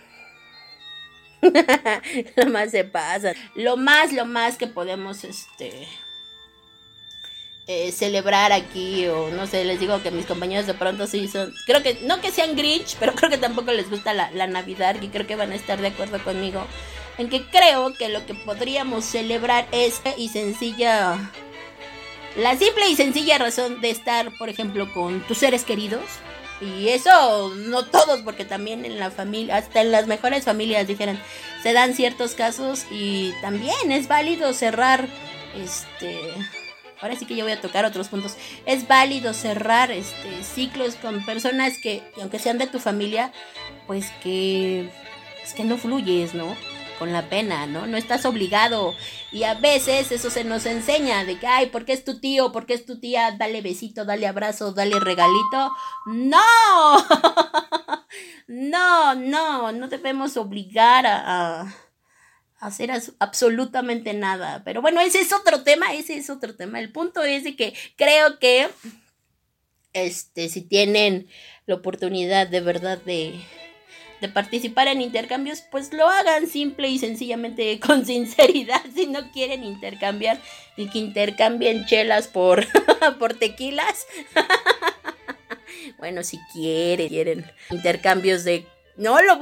<laughs> lo más se pasa. Lo más, lo más que podemos este eh, celebrar aquí o no sé, les digo que mis compañeros de pronto sí son, creo que no que sean Grinch, pero <laughs> creo que tampoco les gusta la, la Navidad y creo que van a estar de acuerdo conmigo en que creo que lo que podríamos celebrar es y sencilla la simple y sencilla razón de estar, por ejemplo, con tus seres queridos. Y eso no todos, porque también en la familia, hasta en las mejores familias, dijeron, se dan ciertos casos y también es válido cerrar, este, ahora sí que yo voy a tocar otros puntos, es válido cerrar, este, ciclos con personas que, aunque sean de tu familia, pues que, es que no fluyes, ¿no? Con la pena, ¿no? No estás obligado. Y a veces eso se nos enseña de que, ay, ¿por qué es tu tío? ¿Por qué es tu tía? Dale besito, dale abrazo, dale regalito. No. <laughs> no, no, no debemos obligar a, a hacer absolutamente nada. Pero bueno, ese es otro tema, ese es otro tema. El punto es de que creo que, este, si tienen la oportunidad de verdad de de participar en intercambios, pues lo hagan simple y sencillamente <laughs> con sinceridad. Si no quieren intercambiar, y que intercambien chelas por, <laughs> por tequilas. <laughs> bueno, si quieren, quieren intercambios de... No, lo,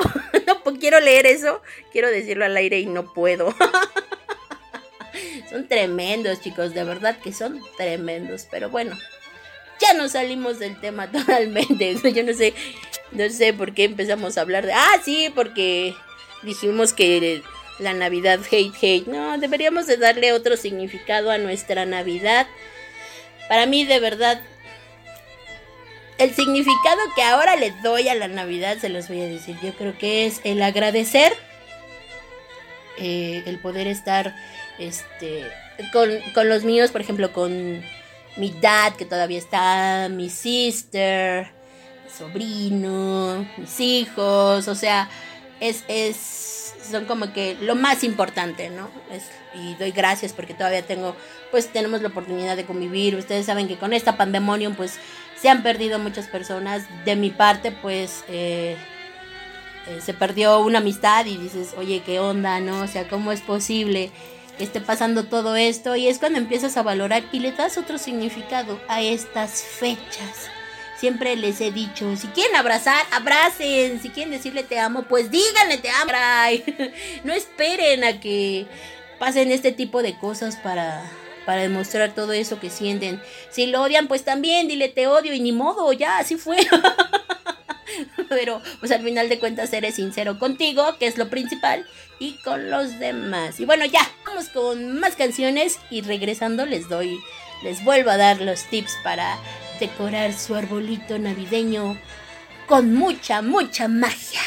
no quiero leer eso, quiero decirlo al aire y no puedo. son tremendos, chicos, de verdad que son tremendos, pero bueno, ya no salimos del tema totalmente. Yo no sé no sé por qué empezamos a hablar de... Ah, sí, porque dijimos que la Navidad hate hate. No, deberíamos de darle otro significado a nuestra Navidad. Para mí, de verdad, el significado que ahora le doy a la Navidad, se los voy a decir, yo creo que es el agradecer, eh, el poder estar este, con, con los míos, por ejemplo, con mi dad, que todavía está, mi sister, sobrino, mis hijos, o sea, es, es, son como que lo más importante, ¿no? Es, y doy gracias porque todavía tengo, pues tenemos la oportunidad de convivir. Ustedes saben que con esta pandemonium, pues se han perdido muchas personas. De mi parte, pues eh, eh, se perdió una amistad y dices, oye, ¿qué onda, no? O sea, ¿cómo es posible? que esté pasando todo esto y es cuando empiezas a valorar y le das otro significado a estas fechas Siempre les he dicho, si quieren abrazar, abracen. Si quieren decirle te amo, pues díganle te amo. <laughs> No esperen a que pasen este tipo de cosas para, para demostrar todo eso que sienten. Si lo odian, pues también dile te odio y ni modo, ya, así fue. <laughs> Pero pues al final de cuentas eres sincero contigo, que es lo principal, y con los demás. Y bueno, ya, vamos con más canciones y regresando les doy, les vuelvo a dar los tips para decorar su arbolito navideño con mucha, mucha magia.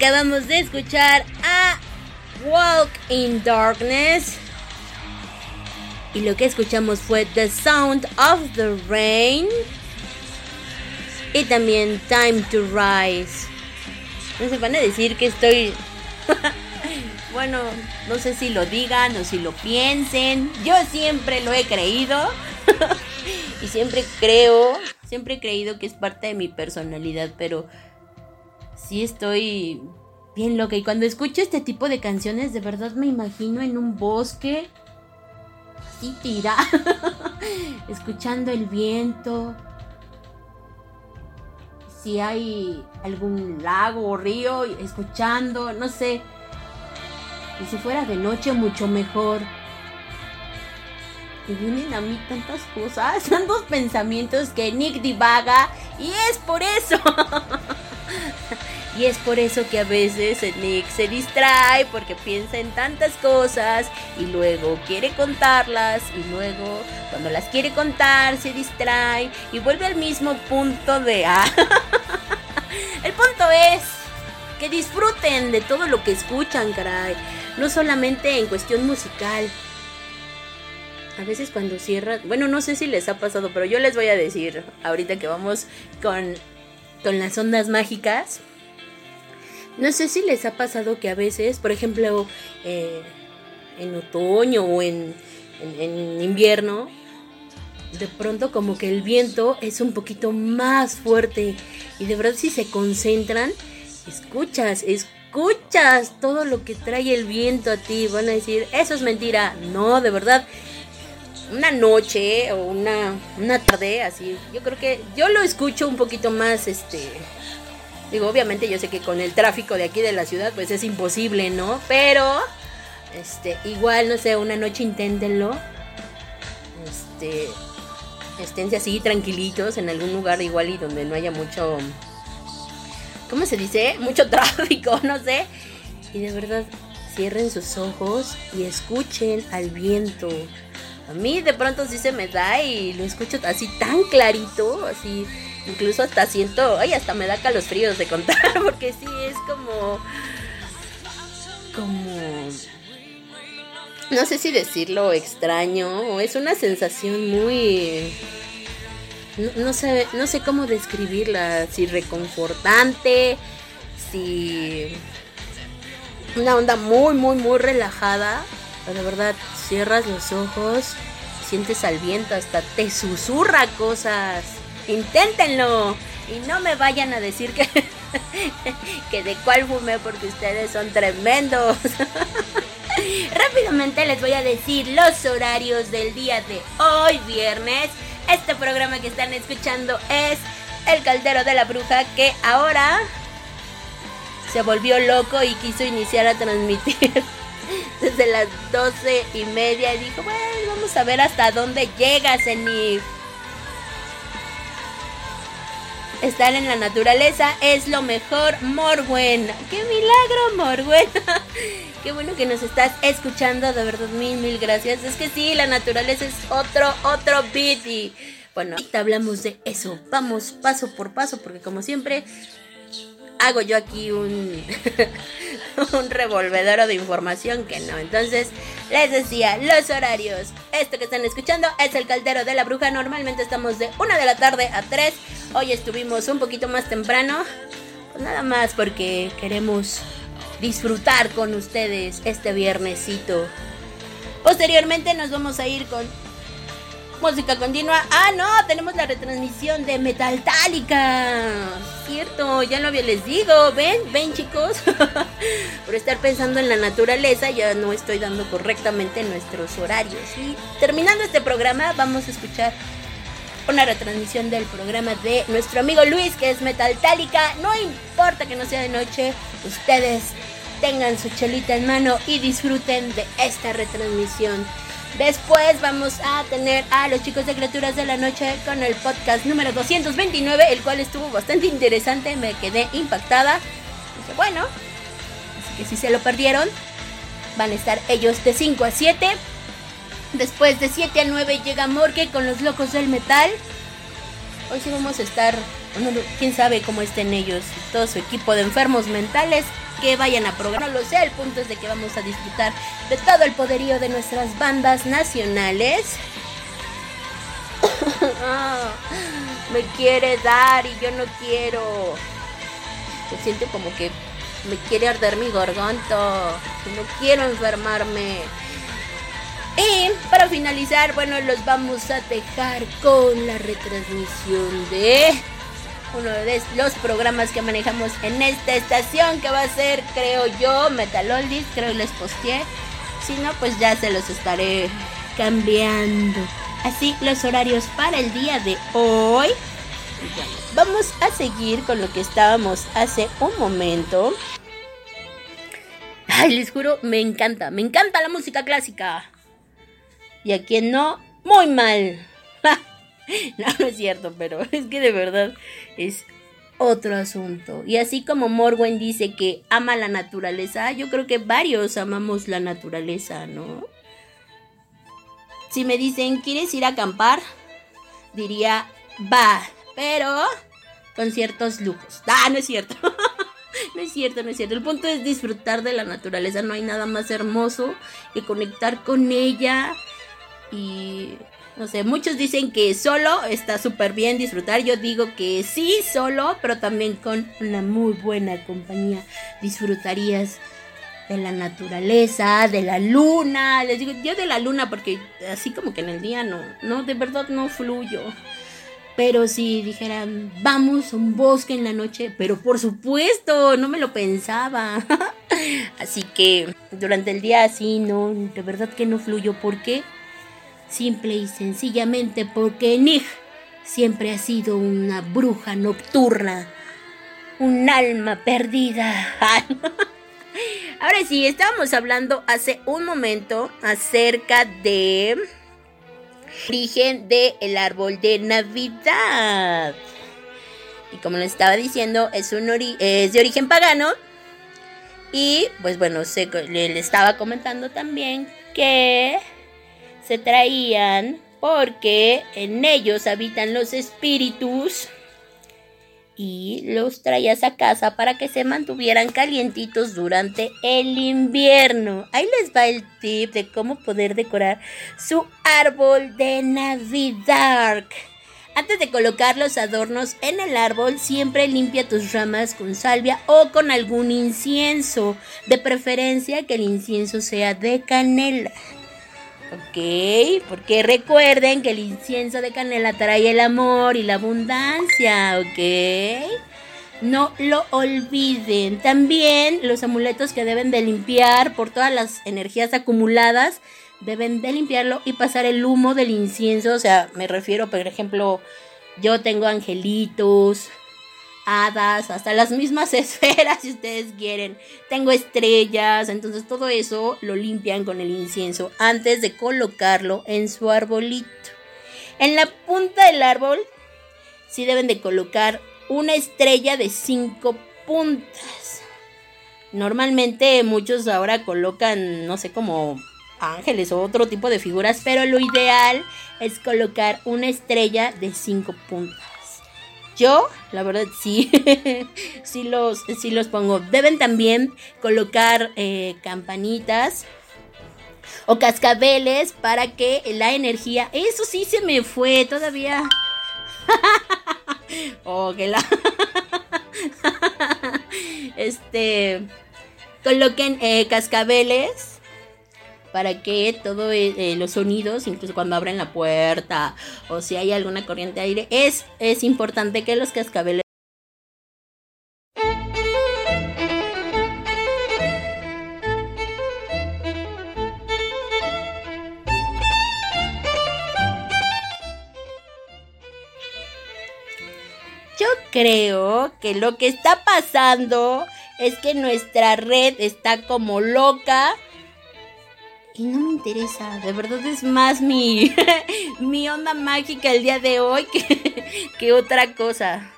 Acabamos de escuchar a Walk in Darkness. Y lo que escuchamos fue The Sound of the Rain. Y también Time to Rise. No se van a decir que estoy... <laughs> bueno, no sé si lo digan o si lo piensen. Yo siempre lo he creído. <laughs> y siempre creo, siempre he creído que es parte de mi personalidad, pero sí estoy bien loca. Y cuando escucho este tipo de canciones, de verdad me imagino en un bosque, así tira, <laughs> escuchando el viento. Si hay algún lago o río, escuchando, no sé. Y si fuera de noche, mucho mejor. Y vienen a mí tantas cosas, <laughs> tantos pensamientos que Nick divaga. Y es por eso. <laughs> Y es por eso que a veces Nick se distrae porque piensa en tantas cosas y luego quiere contarlas y luego cuando las quiere contar se distrae y vuelve al mismo punto de A. <laughs> El punto es que disfruten de todo lo que escuchan, caray. No solamente en cuestión musical. A veces cuando cierran, bueno, no sé si les ha pasado, pero yo les voy a decir ahorita que vamos con, con las ondas mágicas. No sé si les ha pasado que a veces, por ejemplo, eh, en otoño o en, en, en invierno, de pronto como que el viento es un poquito más fuerte y de verdad si se concentran, escuchas, escuchas todo lo que trae el viento a ti. Van a decir, eso es mentira. No, de verdad. Una noche o una, una tarde, así, yo creo que yo lo escucho un poquito más, este, Digo, obviamente yo sé que con el tráfico de aquí de la ciudad pues es imposible, ¿no? Pero, este, igual, no sé, una noche inténtenlo. Este, esténse así tranquilitos en algún lugar igual y donde no haya mucho, ¿cómo se dice? Mucho <laughs> tráfico, no sé. Y de verdad, cierren sus ojos y escuchen al viento. A mí de pronto sí se me da y lo escucho así tan clarito, así incluso hasta siento, ay, hasta me da calosfríos de contar, <laughs> porque sí es como, como, no sé si decirlo extraño, es una sensación muy, no, sé, no sé cómo describirla, si reconfortante, si una onda muy, muy, muy relajada, de verdad, cierras los ojos, sientes al viento, hasta te susurra cosas inténtenlo y no me vayan a decir que, <laughs> que de cuál fumé porque ustedes son tremendos. <laughs> Rápidamente les voy a decir los horarios del día de hoy viernes. Este programa que están escuchando es El Caldero de la Bruja que ahora se volvió loco y quiso iniciar a transmitir <laughs> desde las doce y media y dijo, bueno, vamos a ver hasta dónde llega, Zenith. Estar en la naturaleza es lo mejor, Morwen. ¡Qué milagro, Morwen! <laughs> Qué bueno que nos estás escuchando, de verdad, mil, mil gracias. Es que sí, la naturaleza es otro, otro beat y... Bueno, ahorita hablamos de eso. Vamos paso por paso, porque como siempre, hago yo aquí un, <laughs> un revolvedero de información que no. Entonces, les decía, los horarios. Esto que están escuchando es el caldero de la bruja. Normalmente estamos de 1 de la tarde a 3. Hoy estuvimos un poquito más temprano. Pues nada más porque queremos disfrutar con ustedes este viernesito. Posteriormente nos vamos a ir con música continua. Ah, no, tenemos la retransmisión de Metaltálica. Cierto, ya lo había les digo. Ven, ven chicos. <laughs> Por estar pensando en la naturaleza, ya no estoy dando correctamente nuestros horarios. Y terminando este programa, vamos a escuchar una retransmisión del programa de nuestro amigo Luis, que es Metaltálica. No importa que no sea de noche, ustedes tengan su chelita en mano y disfruten de esta retransmisión. Después vamos a tener a los chicos de Criaturas de la Noche con el podcast número 229, el cual estuvo bastante interesante, me quedé impactada. Bueno, así que si se lo perdieron, van a estar ellos de 5 a 7. Después de 7 a 9 llega Morgue con los locos del metal. Hoy sí vamos a estar, quién sabe cómo estén ellos, todo su equipo de enfermos mentales. que vayan a programar, no lo sé, el punto es de que vamos a disfrutar de todo el poderío de nuestras bandas nacionales. <coughs> Ah, me quiere dar y yo no quiero. Me siento como que me quiere arder mi garganta. y No quiero enfermarme. Y para finalizar, bueno, los vamos a dejar con la retransmisión de uno de los programas que manejamos en esta estación, que va a ser, creo yo, Metal Oldies, creo les posteé. Si no, pues ya se los estaré cambiando. Así los horarios para el día de hoy. Vamos a seguir con lo que estábamos hace un momento. Ay, les juro, me encanta, me encanta la música clásica. Y a quien no, muy mal. <laughs> no, no es cierto, pero <laughs> es que de verdad es otro asunto. Y así como Morwen dice que ama la naturaleza, yo creo que varios amamos la naturaleza, ¿no? Si me dicen, ¿quieres ir a acampar? Diría, va, pero con ciertos lujos. <laughs> Ah, no es cierto. no es cierto, no es cierto. El punto es disfrutar de la naturaleza. No hay nada más hermoso que conectar con ella. Y no sé, muchos dicen que solo está súper bien disfrutar. Yo digo que sí, solo, pero también con una muy buena compañía disfrutarías de la naturaleza, de la luna. Les digo, yo de la luna porque así como que en el día no, no, de verdad no fluyo. Pero si dijeran, vamos a un bosque en la noche, pero por supuesto, no me lo pensaba. <laughs> así que durante el día así, no, de verdad que no fluyo. ¿Por qué? Simple y sencillamente porque Nig siempre ha sido una bruja nocturna, un alma perdida. <laughs> Ahora sí, estábamos hablando hace un momento acerca de origen del árbol de Navidad. Y como les estaba diciendo, es, un es de origen pagano. Y pues bueno, se, le estaba comentando también que se traían porque en ellos habitan los espíritus y los traías a casa para que se mantuvieran calientitos durante el invierno. Ahí les va el tip de cómo poder decorar su árbol de Navidad. Antes de colocar los adornos en el árbol, siempre limpia tus ramas con salvia o con algún incienso. De preferencia que el incienso sea de canela. Ok, porque recuerden que el incienso de canela trae el amor y la abundancia, ok. No lo olviden. También los amuletos que deben de limpiar por todas las energías acumuladas, deben de limpiarlo y pasar el humo del incienso. O sea, me refiero, por ejemplo, yo tengo angelitos, hadas, hasta las mismas <laughs> esferas si ustedes quieren. Tengo estrellas, entonces todo eso lo limpian con el incienso antes de colocarlo en su arbolito. En la punta del árbol sí deben de colocar una estrella de cinco puntas. Normalmente muchos ahora colocan, no sé, como ángeles o otro tipo de figuras, pero lo ideal es colocar una estrella de cinco puntas. Yo, la verdad, sí, <laughs> sí, los, sí los pongo. Deben también colocar eh, campanitas o cascabeles para que la energía... Eso sí se me fue todavía. <laughs> oh, que la... <laughs> este... Coloquen eh, cascabeles para que todos eh, los sonidos, incluso cuando abren la puerta o si hay alguna corriente de aire, es, es importante que los cascabeles Yo creo que lo que está pasando es que nuestra red está como loca y no me interesa, de verdad es más mi, <laughs> mi onda mágica el día de hoy que, <laughs> que otra cosa.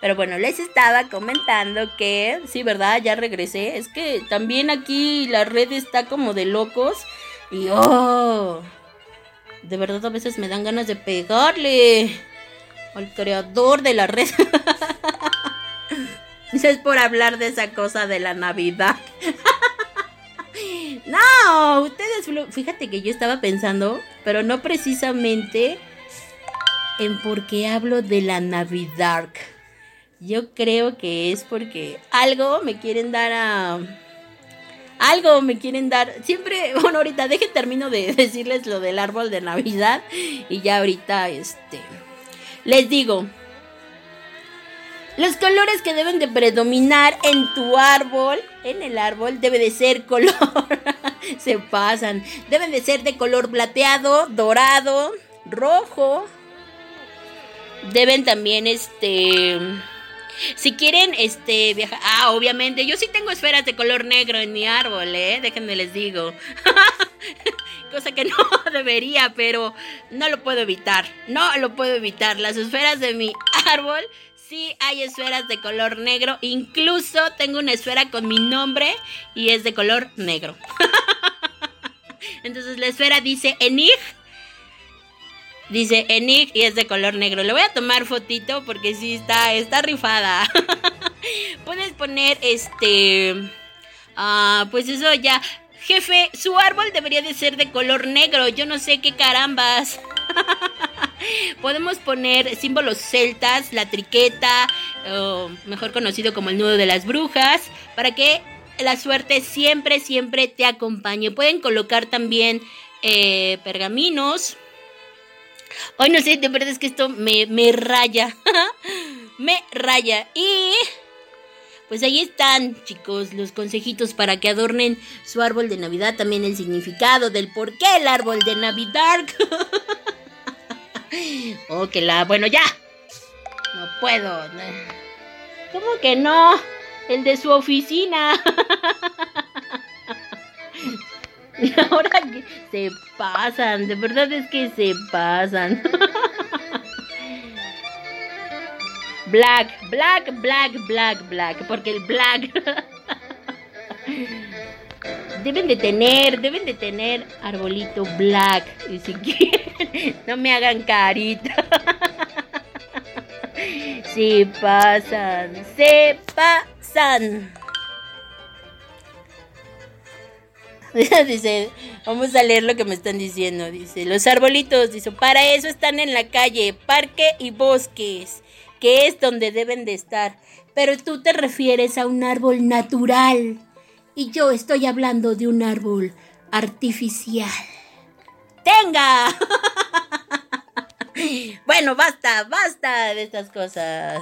Pero bueno, les estaba comentando que, sí, ¿verdad? Ya regresé. Es que también aquí la red está como de locos. Y oh, de verdad a veces me dan ganas de pegarle al creador de la red. <laughs> Es por hablar de esa cosa de la Navidad. No, ustedes, fíjate que yo estaba pensando, pero no precisamente en por qué hablo de la Navidad. Yo creo que es porque algo me quieren dar a... Algo me quieren dar. Siempre, <laughs> bueno, ahorita dejen termino de <laughs> decirles lo del árbol de Navidad. Y ya ahorita, este... Les digo, los colores que deben de predominar en tu árbol, en el árbol, debe de ser color. <laughs> Se pasan. Deben de ser de color plateado, dorado, rojo. Deben también, este... Si quieren, este, viajar. Ah, obviamente, yo sí tengo esferas de color negro en mi árbol, ¿eh? Déjenme les digo. <laughs> Cosa que no <laughs> debería, pero no lo puedo evitar. No lo puedo evitar. Las esferas de mi árbol sí hay esferas de color negro. Incluso tengo una esfera con mi nombre y es de color negro. <laughs> Entonces la esfera dice Enig Dice Enig y es de color negro. Le voy a tomar fotito porque sí está, está rifada. <laughs> Puedes poner este... Ah, pues eso ya. Jefe, su árbol debería de ser de color negro. Yo no sé qué carambas. <laughs> Podemos poner símbolos celtas, la triqueta, o mejor conocido como el nudo de las brujas, para que la suerte siempre, siempre te acompañe. Pueden colocar también eh, pergaminos Hoy no sé, de verdad es que esto me, me raya. <laughs> me raya. Y pues ahí están, chicos, los consejitos para que adornen su árbol de Navidad. También el significado del por qué el árbol de Navidad. <laughs> oh, que la. Bueno, ya. No puedo. ¿Cómo que no? El de su oficina. <laughs> ahora que se pasan, de verdad es que se pasan. <laughs> Black, black, black, black, black, porque el black <laughs> deben de tener, deben de tener arbolito black. Y si quieren, <laughs> no me hagan carita. <laughs> Se pasan, se pasan. <laughs> dice, vamos a leer lo que me están diciendo. Dice, los arbolitos, dice, para eso están en la calle, parque y bosques, que es donde deben de estar. Pero tú te refieres a un árbol natural. Y yo estoy hablando de un árbol artificial. ¡Tenga! <laughs> bueno, basta, basta de estas cosas.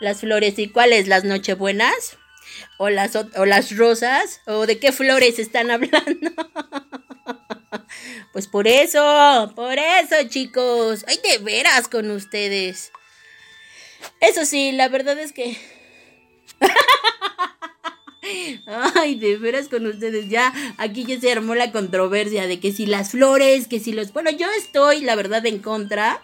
Las flores, ¿y cuáles? ¿Las nochebuenas? o las, o las rosas, o de qué flores están hablando. <laughs> pues por eso, por eso chicos, ay de veras con ustedes. Eso sí, la verdad es que... <laughs> Ay, de veras con ustedes. Ya aquí ya se armó la controversia de que si las flores, que si los... Bueno, yo estoy, la verdad, en contra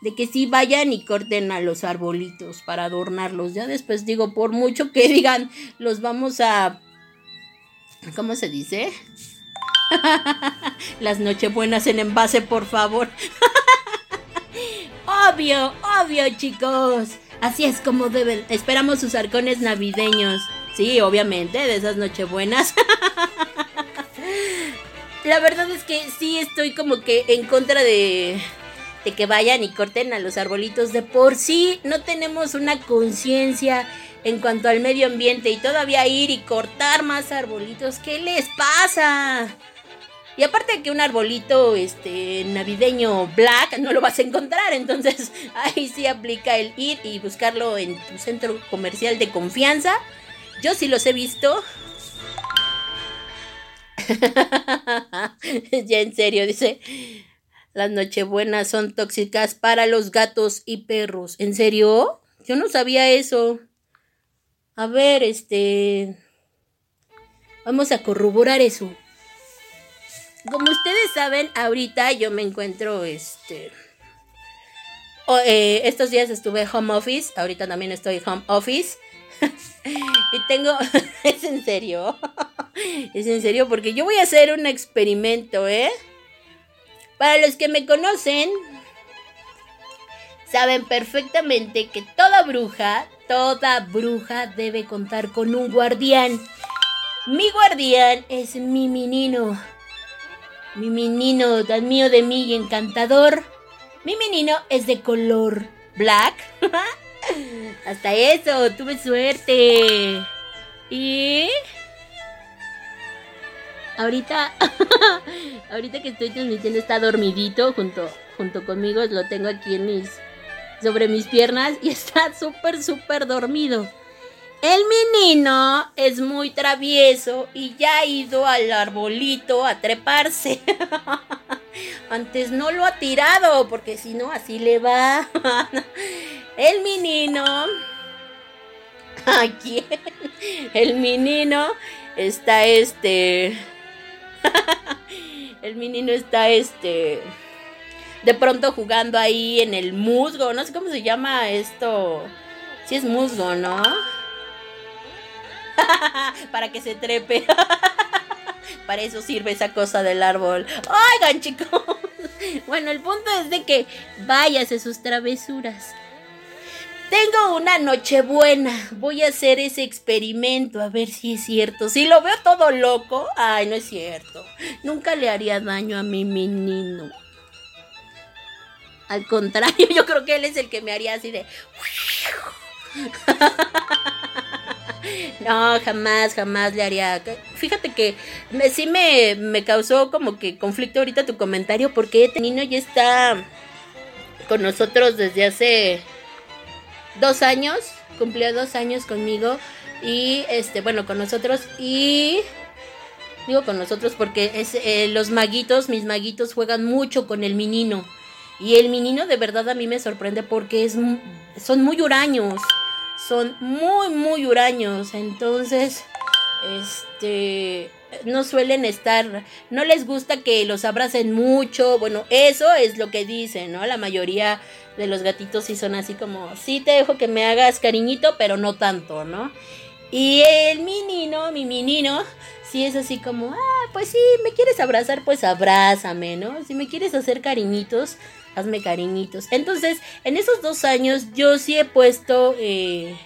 de que sí vayan y corten a los arbolitos para adornarlos. Ya después digo, por mucho que <laughs> digan, los vamos a... ¿Cómo se dice? <laughs> Las nochebuenas en envase, por favor. <laughs> obvio, obvio, chicos. Así es como deben. Esperamos sus arcones navideños. Sí, obviamente, de esas nochebuenas. <laughs> La verdad es que sí estoy como que en contra de de que vayan y corten a los arbolitos. De por sí no tenemos una conciencia en cuanto al medio ambiente y todavía ir y cortar más arbolitos. ¿Qué les pasa? Y aparte que un arbolito este navideño black no lo vas a encontrar, entonces <laughs> ahí sí aplica el ir y buscarlo en tu centro comercial de confianza. Yo sí los he visto. <laughs> ya en serio, dice, las nochebuenas son tóxicas para los gatos y perros. ¿En serio? Yo no sabía eso. A ver, este... Vamos a corroborar eso. Como ustedes saben, ahorita yo me encuentro, este... Eh, estos días estuve home office, ahorita también estoy home office. <laughs> y tengo... <laughs> es en serio. <laughs> es en serio porque yo voy a hacer un experimento, ¿eh? Para los que me conocen, saben perfectamente que toda bruja, toda bruja debe contar con un guardián. Mi guardián es mi menino. Mi menino tan mío de mí y encantador. Mi menino es de color black. Hasta eso, tuve suerte. Y ahorita <laughs> ahorita que estoy transmitiendo está dormidito junto junto conmigo, lo tengo aquí en mis sobre mis piernas y <laughs> está súper súper dormido. El menino es muy travieso y ya ha ido al arbolito a treparse. <laughs> Antes no lo ha tirado porque si no así le va. <laughs> El menino. <laughs> ¿A quién? El menino está este. <laughs> El menino está este. De pronto jugando ahí en el musgo. No sé cómo se llama esto. Si es musgo, ¿no? Para que se trepe. Para eso sirve esa cosa del árbol. Oigan, chicos. <laughs> Bueno, el punto es de que vayas a sus travesuras. Tengo una noche buena. Voy a hacer ese experimento a ver si es cierto. Si lo veo todo loco, ay, no es cierto. Nunca le haría daño a mi menino. Al contrario, <laughs> yo creo que él es el que me haría así de. <laughs> No, jamás, jamás le haría. Fíjate que me, sí me, me causó como que conflicto ahorita tu comentario porque este niño ya está con nosotros desde hace dos años. Cumplió dos años conmigo y este, bueno, con nosotros y digo con nosotros porque es eh, los maguitos, mis maguitos juegan mucho con el menino y el menino de verdad a mí me sorprende porque es son muy huraños son muy, muy huraños. Entonces, este, no suelen estar, no les gusta que los abracen mucho. Bueno, eso es lo que dicen, ¿no? La mayoría de los gatitos sí son así como, sí te dejo que me hagas cariñito, pero no tanto, ¿no? Y el menino, mi menino, sí es así como, ah, pues sí, me quieres abrazar, pues abrázame, ¿no? Si me quieres hacer cariñitos, hazme cariñitos. Entonces, en esos dos años yo sí he puesto eh,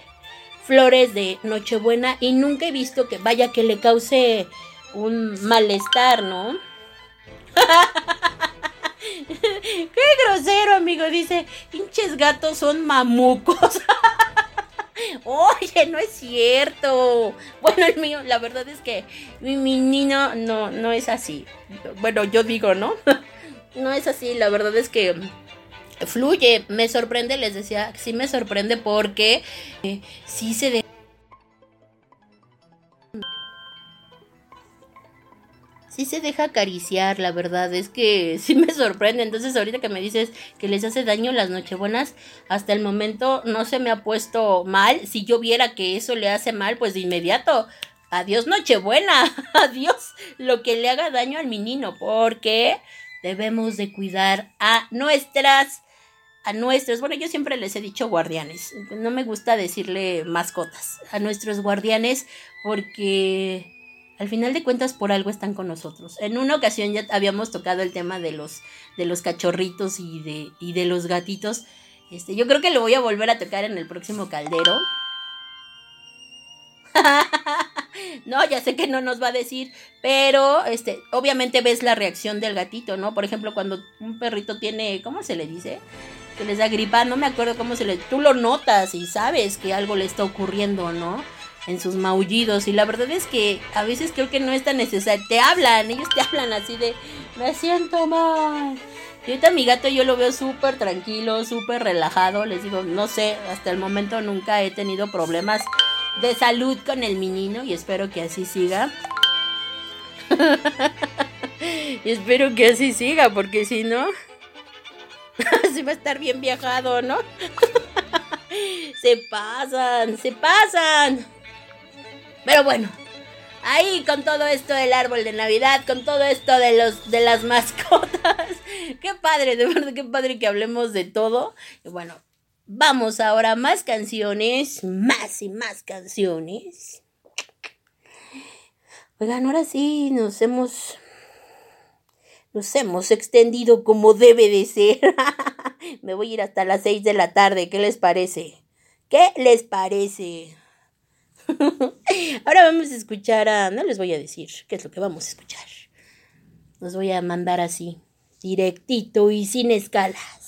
flores de Nochebuena y nunca he visto que vaya que le cause un malestar, ¿no? <laughs> Qué grosero, amigo. Dice, pinches gatos son mamucos. <laughs> Oye, no es cierto. Bueno, el mío, la verdad es que mi, mi niño no, no es así. Bueno, yo digo, ¿no? <laughs> no es así, la verdad es que fluye, me sorprende, les decía, sí me sorprende porque eh, sí se de sí se deja acariciar, la verdad, es que <laughs> sí me sorprende. Entonces, ahorita que me dices que les hace daño las nochebuenas, hasta el momento no se me ha puesto mal. Si yo viera que eso le hace mal, pues de inmediato, adiós nochebuena, <laughs> adiós lo que le haga daño al menino, porque debemos de cuidar a nuestras a nuestros, bueno, yo siempre les he dicho guardianes, no me gusta decirle mascotas, a nuestros guardianes porque al final de cuentas por algo están con nosotros. En una ocasión ya habíamos tocado el tema de los de los cachorritos y de y de los gatitos. Este, yo creo que lo voy a volver a tocar en el próximo caldero. <laughs> no, ya sé que no nos va a decir, pero este, obviamente ves la reacción del gatito, ¿no? Por ejemplo, cuando un perrito tiene, ¿cómo se le dice? Que les da gripa, no me acuerdo cómo se le, tú lo notas y sabes que algo le está ocurriendo, ¿no? En sus maullidos y la verdad es que a veces creo que no es tan necesario, te hablan, ellos te hablan así de, me siento mal. Y ahorita mi gato yo lo veo súper tranquilo, súper relajado. Les digo, no sé, hasta el momento nunca he tenido problemas de salud con el menino y espero que así siga. <laughs> y espero que así siga, porque si no, <laughs> así va a estar bien viajado, ¿no? <laughs> se pasan, se pasan. Pero bueno, ahí con todo esto del árbol de Navidad, con todo esto de los de las mascotas. Qué padre, de verdad qué padre que hablemos de todo. Y bueno, vamos ahora más canciones, más y más canciones. Oigan, ahora sí nos hemos nos hemos extendido como debe de ser. <laughs> Me voy a ir hasta las 6 de la tarde. ¿Qué les parece? ¿Qué les parece? <laughs> Ahora vamos a escuchar a... No les voy a decir qué es lo que vamos a escuchar. Los voy a mandar así, directito y sin escalas.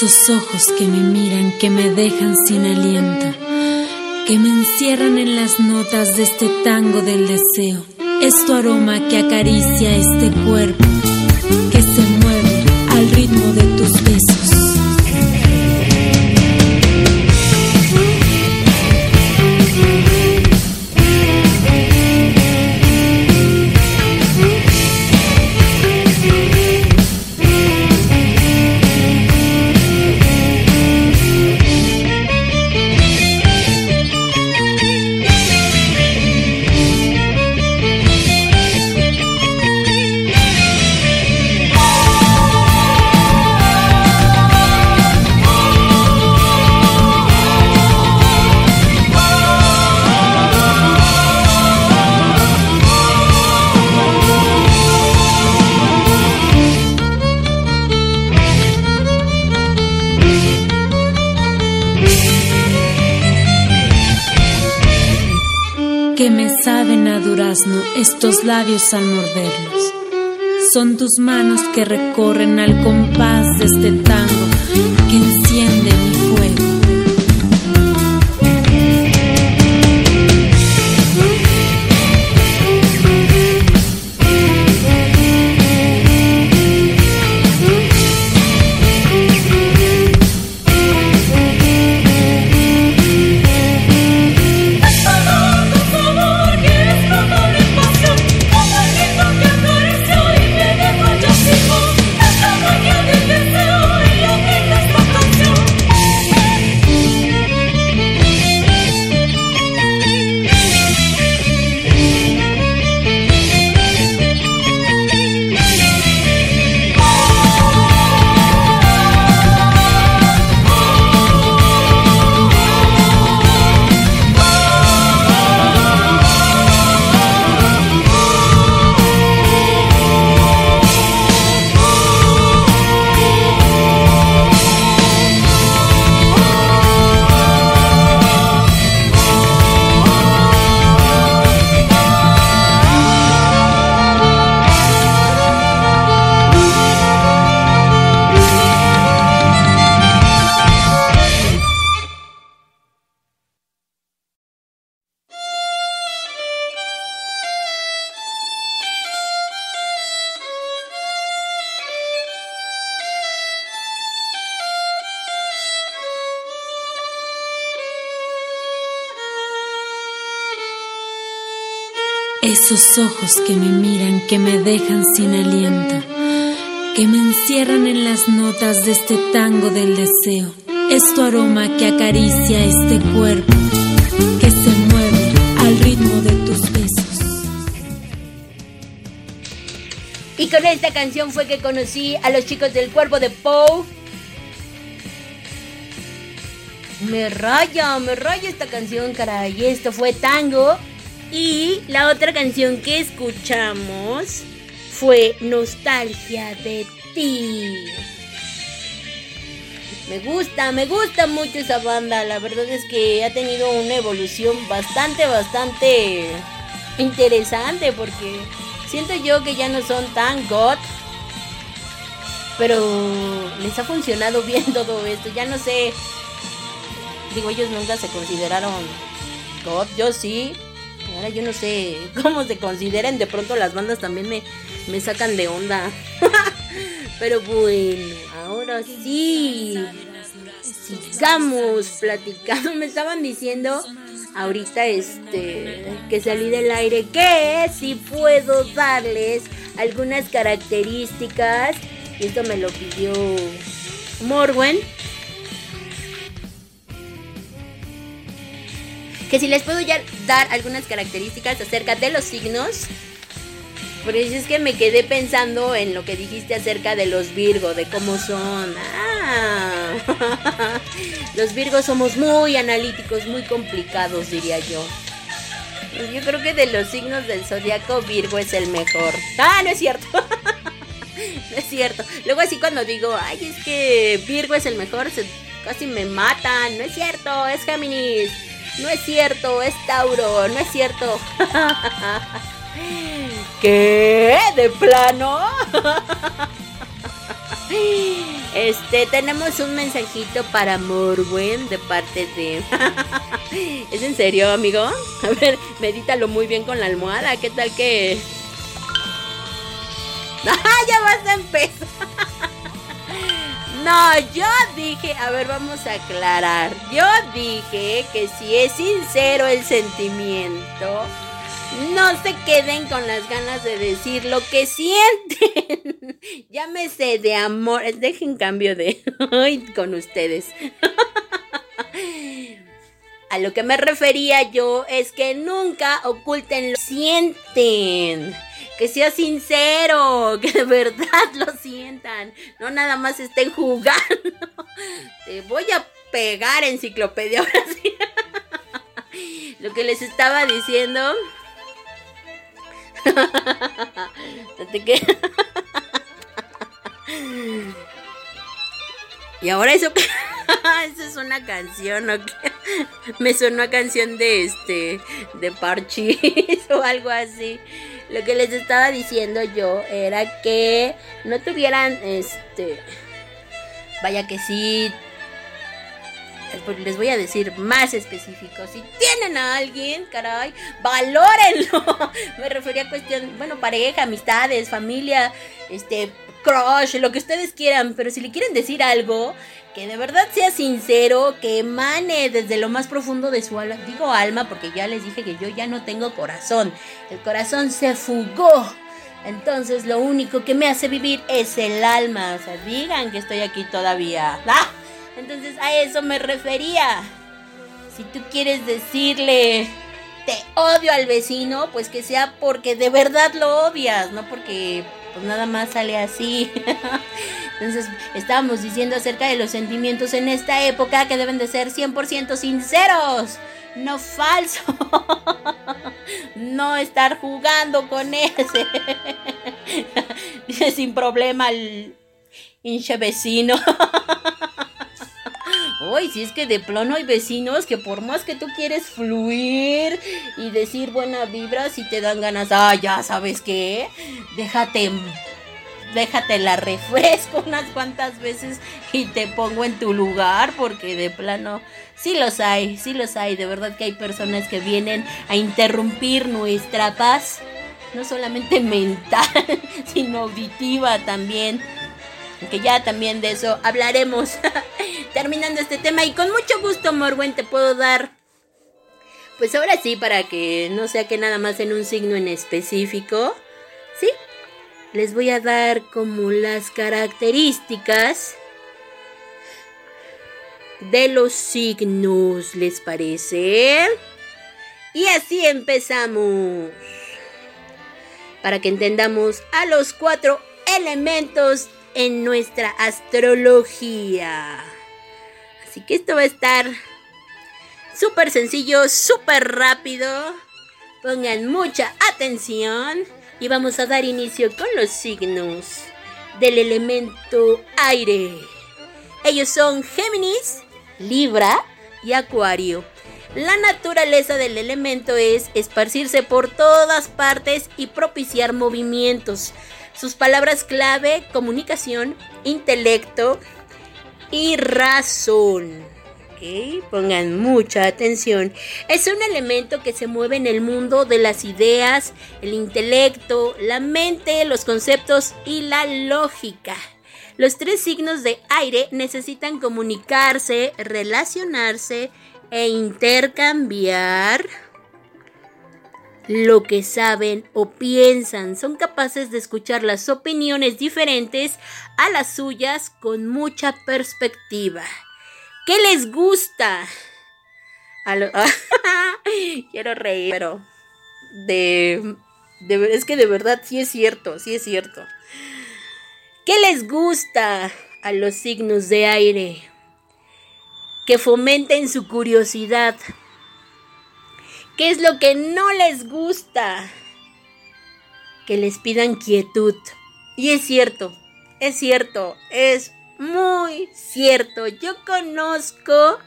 Esos ojos que me miran, que me dejan sin aliento, que me encierran en las notas de este tango del deseo. Es tu aroma que acaricia este cuerpo, que se mueve al ritmo de tus besos. Estos labios al morderlos. Son tus manos que recorren al compás de este tango que enciende Esos ojos que me miran, que me dejan sin aliento, que me encierran en las notas de este tango del deseo. Es tu aroma que acaricia este cuerpo, que se mueve al ritmo de tus besos. Y con esta canción fue que conocí a los chicos del cuerpo de Poe. Me raya, me raya esta canción, caray. Esto fue tango. Y la otra canción que escuchamos fue Nostalgia de ti. Me gusta, me gusta mucho esa banda. La verdad es que ha tenido una evolución bastante, bastante interesante porque siento yo que ya no son tan god. Pero les ha funcionado <laughs> bien todo esto. Ya no sé. Digo, ellos nunca se consideraron god. Yo sí. Ahora yo no sé cómo se consideren. De pronto las bandas también me, me sacan de onda. <laughs> Pero bueno, ahora sí. Sigamos platicando. Me estaban diciendo ahorita este que salí del aire que si puedo darles algunas características. Y esto me lo pidió Morwen. Que si les puedo ya dar algunas características acerca de los signos. Por eso es que me quedé pensando en lo que dijiste acerca de los Virgo, de cómo son. Ah, <laughs> los Virgos somos muy analíticos, muy complicados, diría yo. Yo creo que de los signos del zodiaco, Virgo es el mejor. Ah, no es cierto. <laughs> no es cierto. Luego así cuando digo, ay, es que Virgo es el mejor, casi me matan. No es cierto, es Géminis. No es cierto, es Tauro, no es cierto. <laughs> ¿Qué? ¿De plano? Este, tenemos un mensajito para Morwen de parte de. <laughs> ¿Es en serio, amigo? A ver, medítalo muy bien con la almohada. ¿Qué tal que.? <laughs> ¡Ah, ya vas a empezar! No, yo dije, a ver, vamos a aclarar. Yo dije que si es sincero el sentimiento, no se queden con las ganas de decir lo que sienten. <laughs> Llámese de amor. Dejen cambio de hoy con ustedes. <laughs> A lo que me refería yo es que nunca oculten lo que sienten. Que sea sincero, <laughs> que de verdad lo sientan. No nada más estén jugando. <laughs> Te voy a pegar enciclopedia <laughs> ahora sí. Lo que les estaba diciendo y ahora eso <laughs> eso es una canción, ¿no? Me sonó a canción de este de Parchis <laughs> o algo así. Lo que les estaba diciendo yo era que no tuvieran este vaya que sí pues les voy a decir más específico. Si tienen a alguien, caray, valórenlo. <laughs> Me refería a cuestión, bueno, pareja, amistades, familia, este, crush, lo que ustedes quieran. Pero si le quieren decir algo, que de verdad sea sincero, que emane desde lo más profundo de su alma. Digo alma porque ya les dije que yo ya no tengo corazón. El corazón se fugó. Entonces lo único que me hace vivir es el alma. O sea, digan que estoy aquí todavía. ¡Ah! Entonces a eso me refería. Si tú quieres decirle te odio al vecino, pues que sea porque de verdad lo odias, no porque pues nada más sale así. <laughs> Entonces estábamos diciendo acerca de los sentimientos en esta época que deben de ser 100% sinceros, no falsos. <laughs> no estar jugando con ese. <laughs> Sin problema el hinche vecino. Uy, si es que de plano hay vecinos que por más que tú quieres fluir y decir buena vibra, si te dan ganas, ah, ya sabes qué, déjate, déjate la refresco <laughs> unas cuantas veces y te pongo en tu lugar, porque de plano, sí los hay, sí los hay, de verdad que hay personas que vienen a interrumpir nuestra paz, no solamente <laughs> mental, sino auditiva también que ya también de eso hablaremos. <laughs> Terminando este tema y con mucho gusto Morwen te puedo dar pues ahora sí para que no sea que nada más en un signo en específico sí les voy a dar como las características de los signos les parece y así empezamos. Para que entendamos a los cuatro elementos en nuestra astrología. Así que esto va a estar súper sencillo, súper rápido. Pongan mucha atención y vamos a dar inicio con los signos del elemento aire. Ellos son Géminis, Libra y Acuario. La naturaleza del elemento es esparcirse por todas partes y propiciar movimientos. Sus palabras clave, comunicación, intelecto y razón. Pongan mucha atención. Es un elemento que se mueve en el mundo de las ideas, el intelecto, la mente, los conceptos y la lógica. Los tres signos de aire necesitan comunicarse, relacionarse e intercambiar lo que saben o piensan. Son capaces de escuchar las opiniones diferentes a las suyas con mucha perspectiva. ¿Qué les gusta? <laughs> Quiero reír, pero de, de, es que de verdad sí es cierto, sí es cierto. ¿Qué les gusta a los signos de aire? Que fomenten su curiosidad ¿Qué es lo que no les gusta? Que les pidan quietud. Y es cierto, es cierto, es muy cierto. Yo conozco,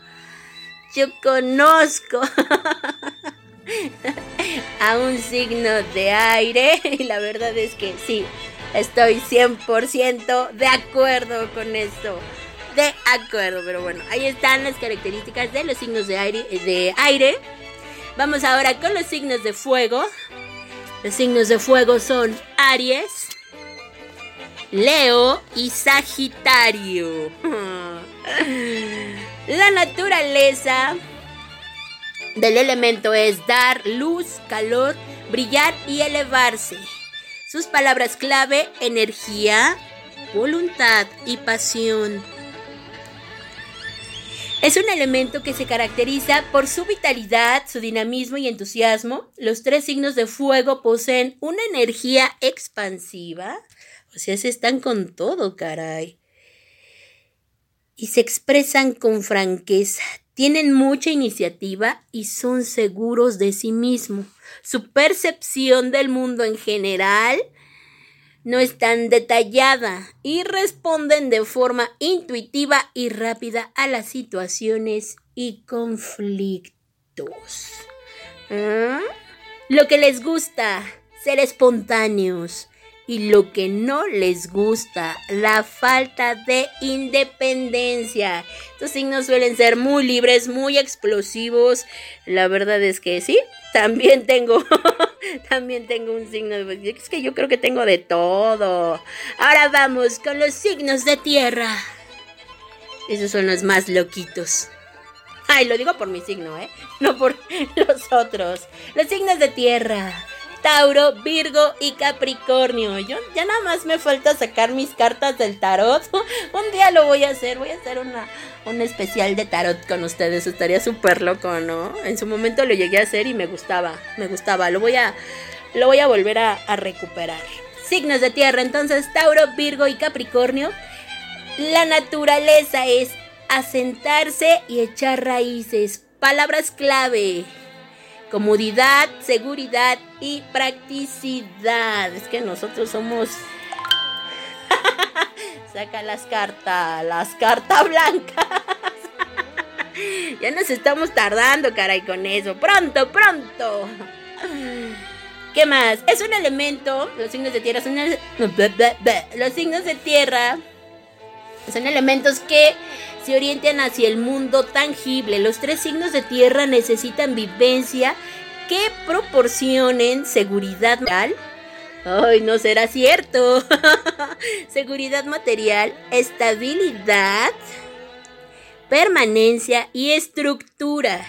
yo conozco <laughs> a un signo de aire <laughs> y la verdad es que sí, Estoy 100% de acuerdo con esto. De acuerdo, pero bueno, ahí están las características de los signos de aire, de aire. Vamos ahora con los signos de fuego. Los signos de fuego son Aries, Leo y Sagitario. <laughs> La naturaleza del elemento es dar luz, calor, brillar y elevarse. Sus palabras clave, energía, voluntad y pasión. Es un elemento que se caracteriza por su vitalidad, su dinamismo y entusiasmo. Los tres signos de fuego poseen una energía expansiva. O sea, se están con todo, caray. Y se expresan con franqueza. Tienen mucha iniciativa y son seguros de sí mismos. Su percepción del mundo en general no es tan detallada y responden de forma intuitiva y rápida a las situaciones y conflictos. ¿Ah? Lo que les gusta, ser espontáneos. Y lo que no les gusta, la falta de independencia. Estos signos suelen ser muy libres, muy explosivos. La verdad es que sí, también tengo, <laughs> también tengo un signo. Es que yo creo que tengo de todo. Ahora vamos con los signos de tierra. Esos son los más loquitos. Ay, lo digo por mi signo, ¿eh? No por <laughs> los otros. Los signos de tierra. Tauro, Virgo y Capricornio. Ya nada más me falta sacar mis cartas del tarot. <laughs> Un día lo voy a hacer. Voy a hacer una, un especial de tarot con ustedes. Estaría súper loco, ¿no? En su momento lo llegué a hacer y me gustaba. Me gustaba. Lo voy a, lo voy a volver a recuperar. Signos de tierra, entonces Tauro, Virgo y Capricornio. La naturaleza es asentarse y echar raíces. Palabras clave. Comodidad, seguridad y practicidad. Es que nosotros somos... <laughs> Saca las cartas, las cartas blancas. <laughs> ya nos estamos tardando, caray, con eso. Pronto, pronto. ¿Qué más? Es un elemento, los signos de tierra son <laughs> los signos de tierra son elementos que se orientan hacia el mundo tangible. Los tres signos de tierra necesitan vivencia que proporcionen seguridad material. Ay, no será cierto. <laughs> seguridad material, estabilidad, permanencia y estructura.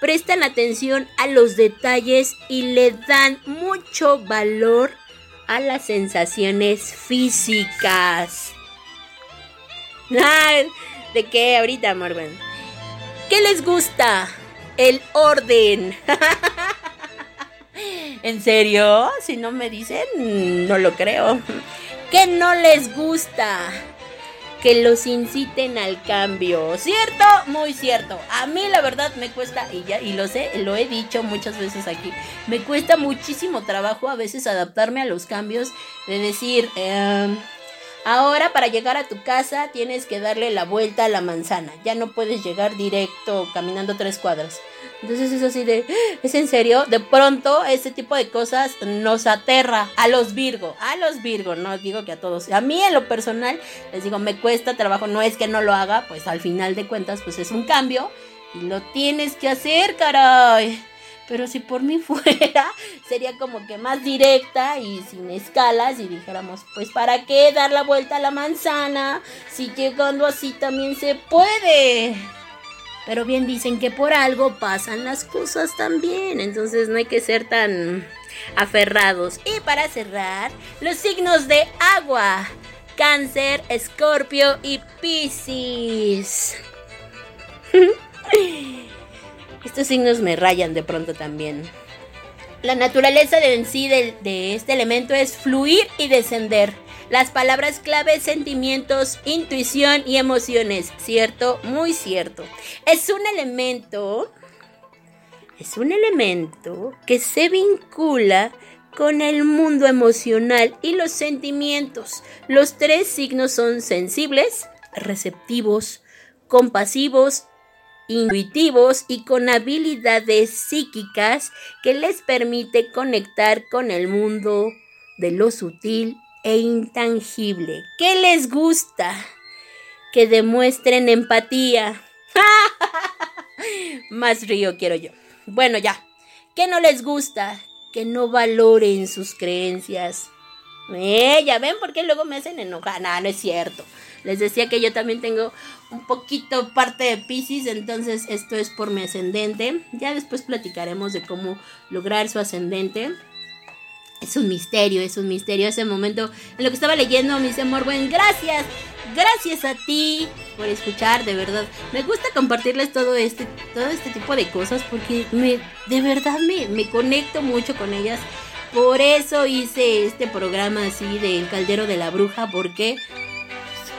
Prestan atención a los detalles y le dan mucho valor a las sensaciones físicas. Ay, <laughs> ¿De qué ahorita, Morgan? ¿Qué les gusta? El orden. <laughs> ¿En serio? Si no me dicen, no lo creo. ¿Qué no les gusta? Que los inciten al cambio. ¿Cierto? Muy cierto. A mí la verdad me cuesta, y ya, y lo sé, lo he dicho muchas veces aquí, me cuesta muchísimo trabajo a veces adaptarme a los cambios de decir, em, Ahora para llegar a tu casa tienes que darle la vuelta a la manzana. Ya no puedes llegar directo caminando tres cuadras. Entonces es así de, "¿Ah, ¿es en serio? De pronto ese tipo de cosas nos aterra a los Virgo, a los Virgo, no digo que a todos. A mí en lo personal les digo, me cuesta trabajo, no es que no lo haga, pues al final de cuentas pues es un cambio y lo tienes que hacer, caray. Pero si por mí <laughs> fuera, sería como que más directa y sin escalas y dijéramos, pues ¿para qué dar la vuelta a la manzana si llegando así también se puede? Pero bien dicen que por algo pasan las cosas también, entonces no hay que ser tan aferrados. Y para cerrar, los signos de agua. Cáncer, Escorpio y Piscis. <laughs> Estos signos me rayan de pronto también. La naturaleza de en sí de, de este elemento es fluir y descender. Las palabras clave, sentimientos, intuición y emociones. ¿Cierto? Muy cierto. Es un elemento. Es un elemento que se vincula con el mundo emocional y los sentimientos. Los tres signos son sensibles, receptivos, compasivos intuitivos y con habilidades psíquicas que les permite conectar con el mundo de lo sutil e intangible. ¿Qué les gusta? Que demuestren empatía. <laughs> Más río quiero yo. Bueno, ya. ¿Qué no les gusta? Que no valoren sus creencias. Eh, ya ven por qué luego me hacen enojar. No, no es cierto. Les decía que yo también tengo un poquito parte de Pisces, entonces esto es por mi ascendente. Ya después platicaremos de cómo lograr su ascendente. Es un misterio, es un misterio. Ese momento en lo que estaba leyendo, me dice Morwen, gracias, gracias a ti por escuchar, de verdad. Me gusta compartirles todo este, todo este tipo de cosas porque me, de verdad me, me conecto mucho con ellas. Por eso hice este programa así del Caldero de la Bruja, porque,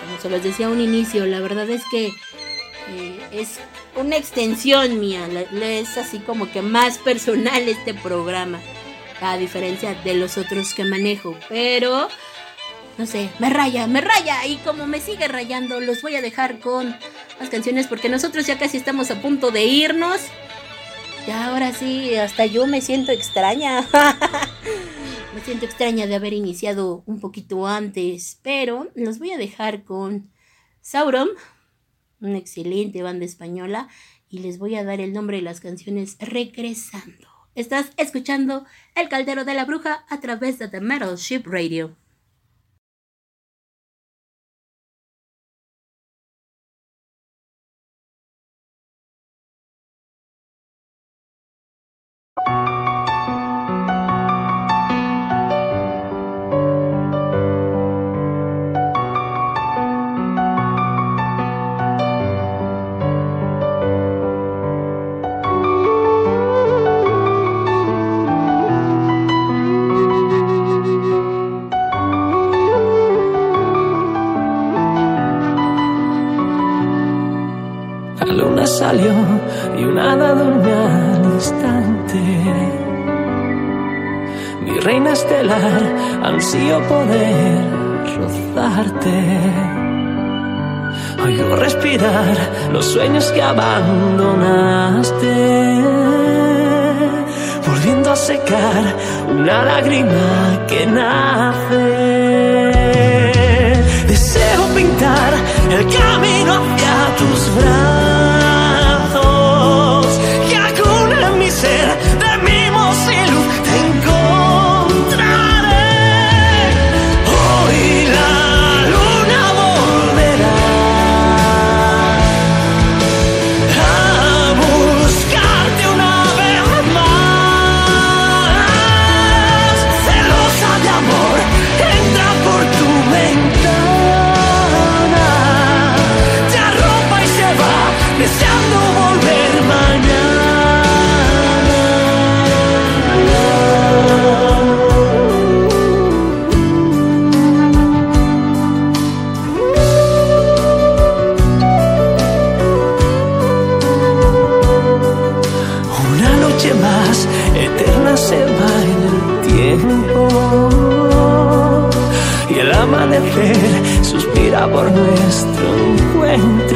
como se los decía a un inicio, la verdad es que eh, es una extensión mía, es así como que más personal este programa, a diferencia de los otros que manejo, pero no sé, me raya, me raya. Y como me sigue rayando, los voy a dejar con las canciones porque nosotros ya casi estamos a punto de irnos. Ya ahora sí, hasta yo me siento extraña. <laughs> me siento extraña de haber iniciado un poquito antes. Pero los voy a dejar con Sauron, una excelente banda española. Y les voy a dar el nombre de las canciones Regresando. Estás escuchando El Caldero de la Bruja a través de The Metal Ship Radio. Los sueños que abandonaste, volviendo a secar una lágrima que nace. Deseo pintar el camino suspira por nuestro encuentro.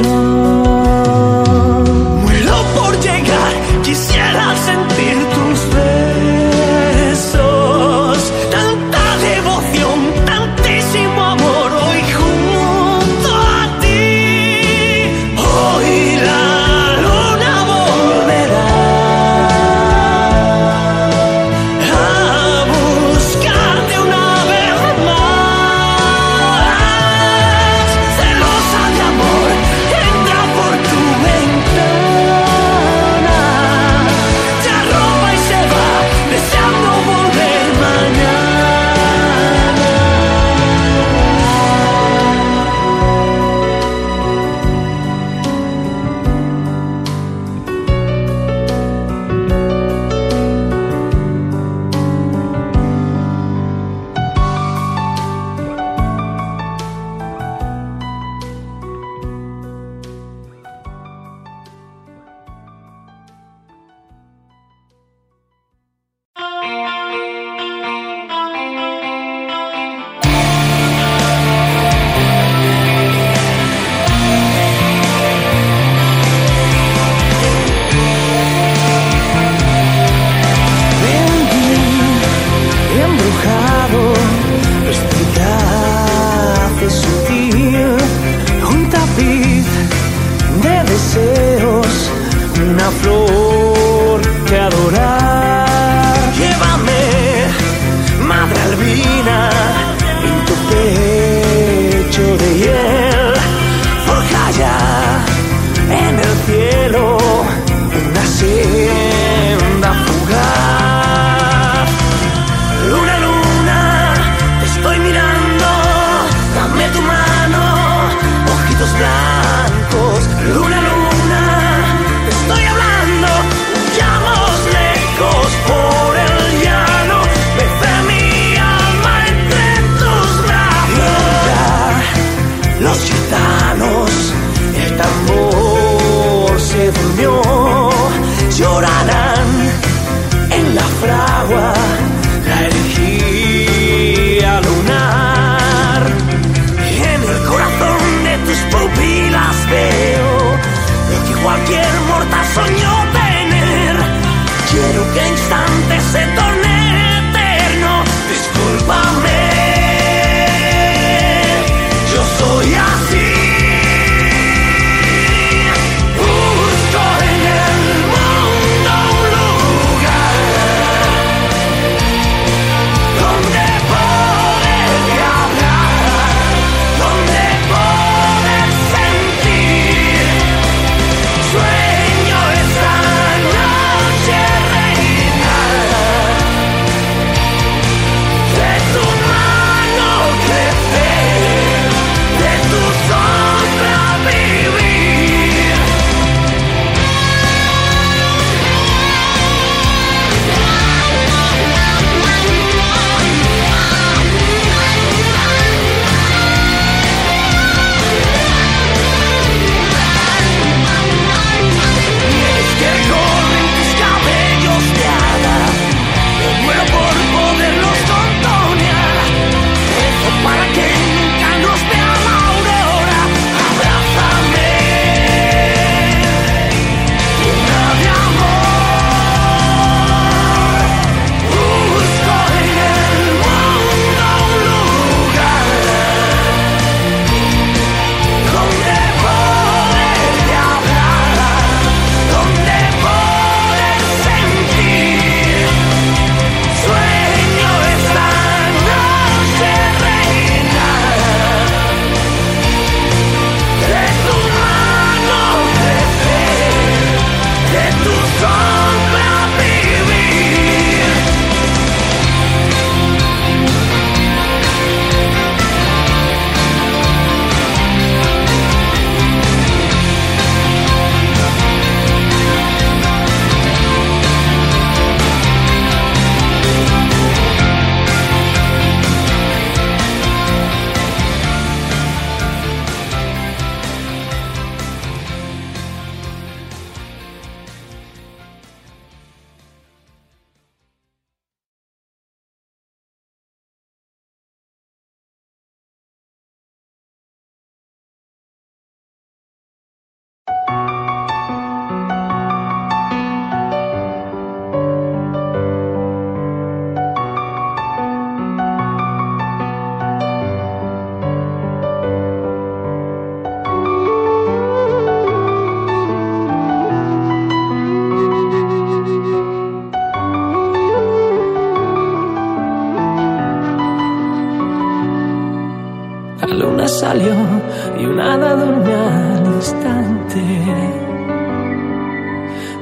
Salió y una hada durmió al instante.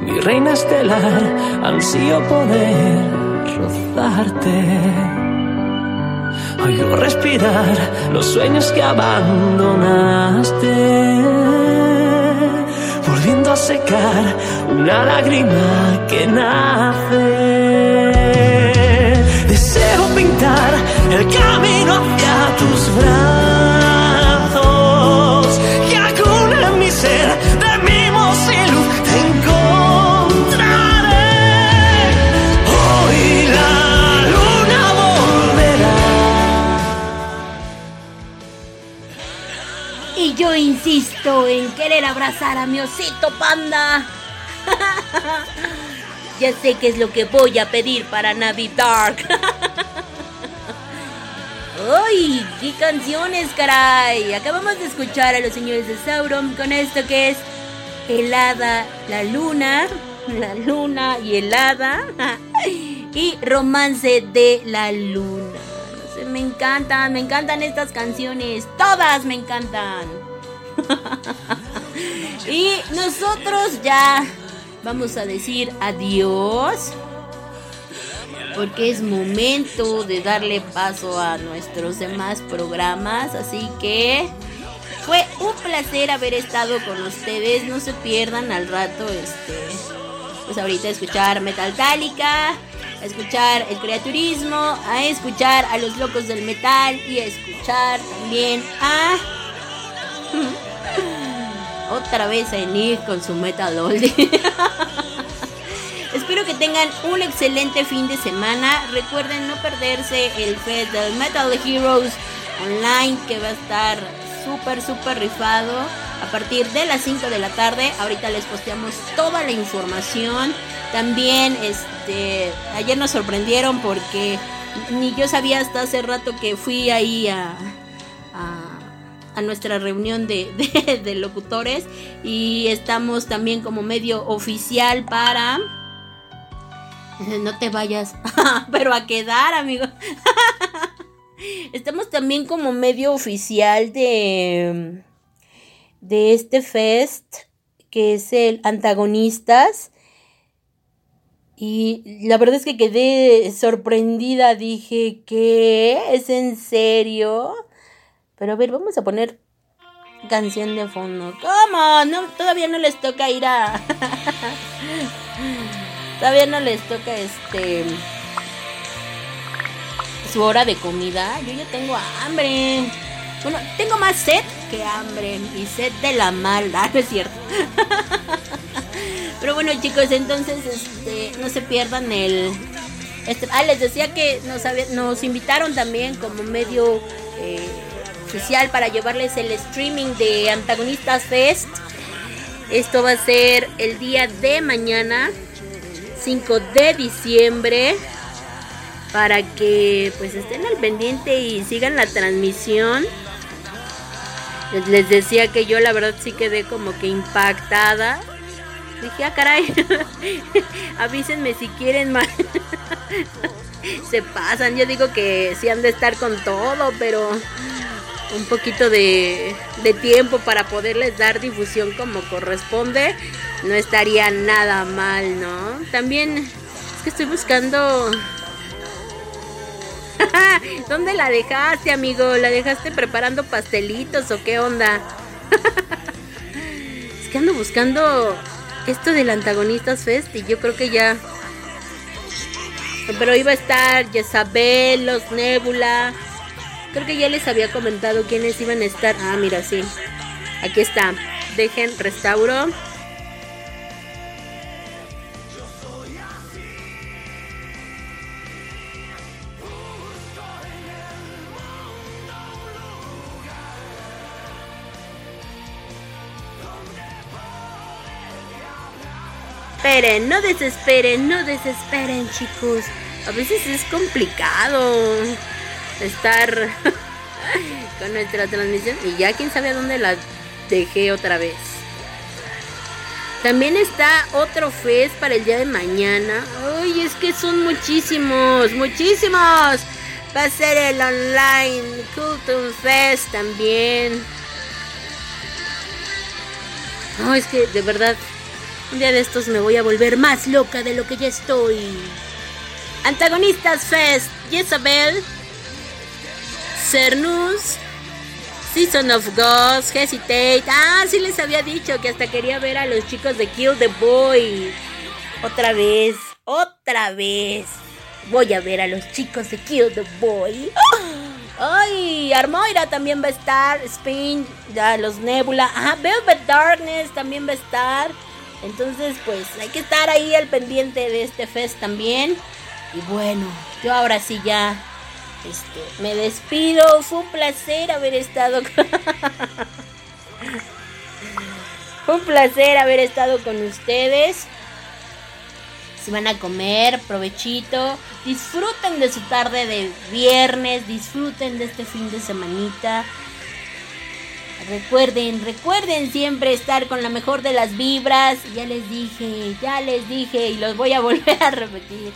Mi reina estelar, ansío poder rozarte. Oigo respirar los sueños que abandonaste, volviendo a secar una lágrima que nace. Deseo pintar el camino insisto en querer abrazar a mi osito panda. <laughs> ya sé qué es lo que voy a pedir para Navidad. <laughs> ¡Ay! ¡Qué canciones, caray! Acabamos de escuchar a los señores de Sauron con esto que es Helada, la luna, <laughs> la luna y helada. y Romance de la luna. Me encantan, me encantan estas canciones. Todas me encantan. Y nosotros ya vamos a decir adiós. Porque es momento de darle paso a nuestros demás programas. Así que fue un placer haber estado con ustedes. No se pierdan al rato, este, pues ahorita escuchar Metaltálica, a escuchar el creaturismo, a escuchar a los locos del metal y a escuchar también a <laughs> otra vez a Nick con su metal oldie. <laughs> Espero que tengan un excelente fin de semana. Recuerden no perderse el Fest del Metal Heroes Online que va a estar súper, súper rifado a partir de las 5 de la tarde. Ahorita les posteamos toda la información. También, este, ayer nos sorprendieron porque ni yo sabía hasta hace rato que fui ahí a, a nuestra reunión <laughs> de, de- locutores y estamos también como medio oficial para... No te vayas, <laughs> pero a quedar, amigo. <laughs> Estamos también como medio oficial de de este fest que es el antagonistas y la verdad es que quedé sorprendida, dije, ¿qué? ¿Es en serio? Pero a ver, vamos a poner canción de fondo. ¿Cómo? No, todavía no les toca ir a <laughs> Todavía no les toca este su hora de comida. Yo ya tengo hambre. Bueno, tengo más sed que hambre. Y sed de la mala, <laughs> no es cierto. Pero bueno, chicos, entonces este no se pierdan el este, ah, les decía que nos, nos invitaron también como medio eh, para llevarles el streaming de Antagonistas Fest. Esto va a ser el día de mañana, 5 de diciembre, para que pues estén al pendiente y sigan la transmisión. Les- Les decía que yo la verdad sí quedé como que impactada. Dije, ah, caray, <laughs> avísenme si quieren más. <laughs> Se pasan, yo digo que sí han de estar con todo, pero un poquito de, de tiempo para poderles dar difusión como corresponde, no estaría nada mal, ¿no? También es que estoy buscando... <laughs> ¿Dónde la dejaste, amigo? ¿La dejaste preparando pastelitos o qué onda? <laughs> es que ando buscando esto del Antagonistas Fest y yo creo que ya... Pero iba a estar Jezabel, los Nebula. Creo que ya les había comentado quiénes iban a estar. Ah, mira, sí. Aquí está. Dejen restauro. Esperen, no desesperen, no desesperen, chicos. A veces es complicado estar <laughs> con nuestra transmisión y ya quién sabe dónde la dejé otra vez. También está otro fest para el día de mañana. Ay, es que son muchísimos, muchísimos. Va a ser el online Culture Fest también. No, es que de verdad, un día de estos me voy a volver más loca de lo que ya estoy. Antagonistas Fest, Jezabel, Cernus, Season of Ghosts, Hesitate. Ah, sí les había dicho que hasta quería ver a los chicos de Kill the Boy. Otra vez, otra vez. Voy a ver a los chicos de Kill the Boy. <gasps> Ay, Armoira también va a estar. Spin, ya los Nebula. Ajá, Velvet Darkness también va a estar. Entonces, pues hay que estar ahí al pendiente de este fest también. Y bueno, yo ahora sí ya este, me despido. Fue un placer haber estado con... <laughs> Un placer haber estado con ustedes. Si van a comer, provechito. Disfruten de su tarde de viernes. Disfruten de este fin de semanita. Recuerden, recuerden siempre estar con la mejor de las vibras. Ya les dije, ya les dije y los voy a <laughs> volver a repetir.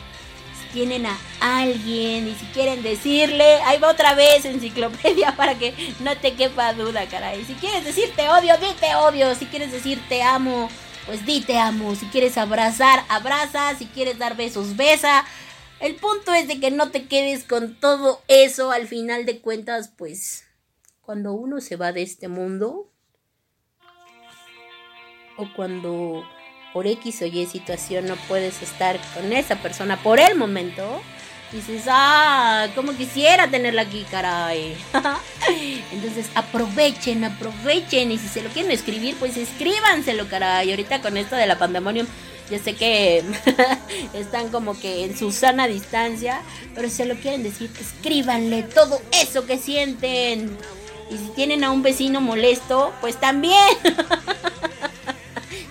Tienen a alguien y si quieren decirle, ahí va otra vez enciclopedia <laughs> para que no te quepa duda, caray. Si quieres decir te odio, di te odio. Si quieres decir te amo, pues di te amo. Si quieres abrazar, abraza. Si quieres dar besos, besa. El punto es de que no te quedes con todo eso. Al final de cuentas, pues cuando uno se va de este mundo o cuando por X o Y situación no puedes estar con esa persona por el momento, dices, ah, como quisiera tenerla aquí, caray. <laughs> Entonces aprovechen, aprovechen y si se lo quieren escribir, pues escríbanselo, caray. Ahorita con esto de la pandemonium, yo sé que <laughs> están como que en su sana distancia, pero si se lo quieren decir, escríbanle todo eso que sienten. Y si tienen a un vecino molesto, pues también. <laughs>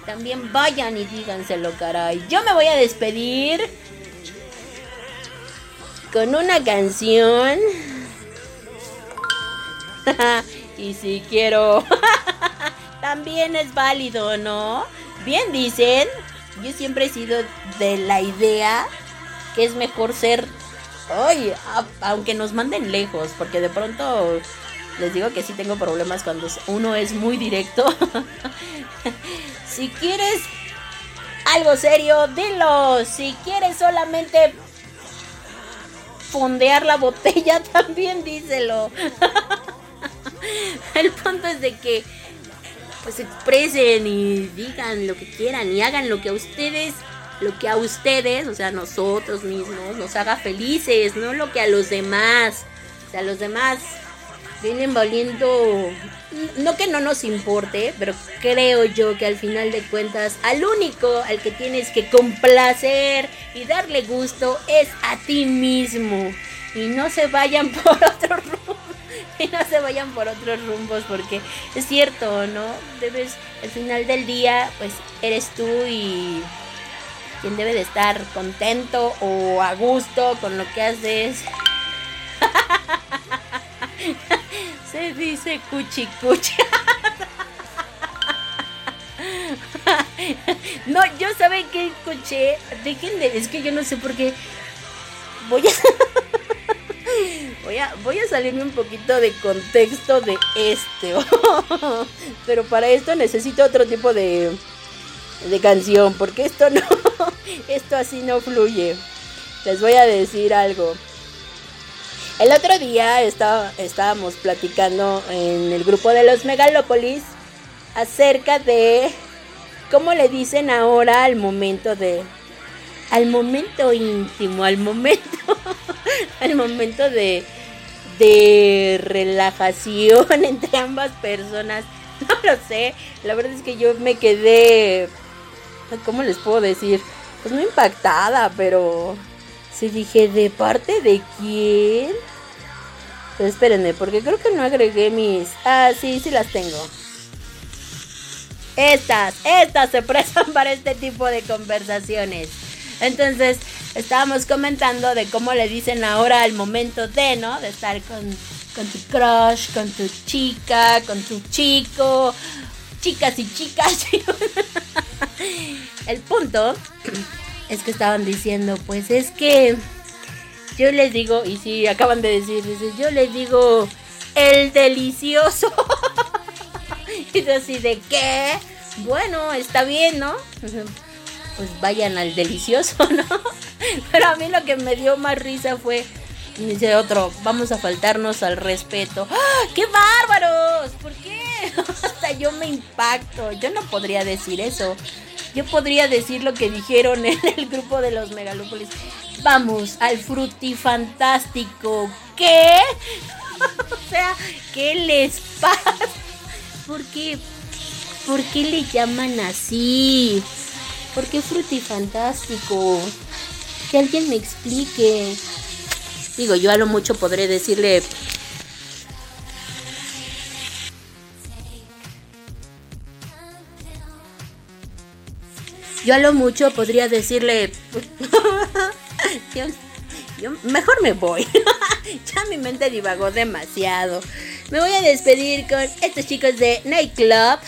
también vayan y díganselo, caray. Yo me voy a despedir con una canción. <laughs> y si quiero. <laughs> también es válido, ¿no? Bien dicen. Yo siempre he sido de la idea que es mejor ser. Ay, aunque nos manden lejos, porque de pronto les digo que sí tengo problemas cuando uno es muy directo. <laughs> si quieres algo serio, dilo. Si quieres solamente fondear la botella, <laughs> también díselo. <laughs> El punto es de que pues expresen y digan lo que quieran y hagan lo que a ustedes, lo que a ustedes, o sea, nosotros mismos, nos haga felices, no lo que a los demás. O sea, los demás vienen valiendo, no que no nos importe, pero creo yo que al final de cuentas al único al que tienes que complacer y darle gusto es a ti mismo. Y no se vayan <laughs> por otro rumbo. Y no se vayan por otros rumbos porque es cierto, ¿no? Debes, al final del día, pues eres tú y quien debe de estar contento o a gusto con lo que haces. <laughs> Se dice cuchi. <laughs> No, yo saben que escuché. Dejen de. Es que yo no sé por qué. Voy a. <laughs> Voy a, voy a salirme un poquito de contexto de este. <laughs> Pero para esto necesito otro tipo de, de canción. Porque esto no. Esto así no fluye. Les voy a decir algo. El otro día estaba, estábamos platicando en el grupo de los Megalópolis acerca de cómo le dicen ahora al momento de... Al momento íntimo, al momento... <laughs> al momento de... De relajación <laughs> entre ambas personas. <laughs> No lo sé. La verdad es que yo me quedé... ¿Cómo les puedo decir? Pues no impactada, pero... Sí dije, ¿de parte de quién? Espérenme, porque creo que no agregué mis... Ah, sí, sí las tengo. Estas, estas se <laughs> prestan para este tipo de conversaciones. Entonces, estábamos comentando de cómo le dicen ahora al momento de, ¿no? De estar con, con tu crush, con tu chica, con tu chico, chicas y chicas. <laughs> El punto es que estaban diciendo, pues es que Yo les digo, y sí, acaban de decir, yo les digo el delicioso. <laughs> y así de qué? Bueno, está bien, ¿no? <laughs> Pues vayan al delicioso, <laughs> ¿no? Pero a mí lo que me dio más risa fue, dice otro, vamos a faltarnos al respeto. ¡Ah! ¡Qué bárbaros! ¿Por qué? Hasta yo me impacto. Yo no podría decir eso. Yo podría decir lo que dijeron en el grupo de los megalópolis. Vamos al frutifantástico. ¿Qué? <laughs> o sea, ¿qué les pasa? ¿Por qué? ¿Por qué le llaman así? ¿Por qué frutifantástico? Que alguien me explique. Digo, yo a lo mucho podré decirle Yo a lo mucho podría decirle. <laughs> yo, mejor me voy. <laughs> ya mi mente divagó demasiado. Me voy a despedir con estos chicos de Nightclub.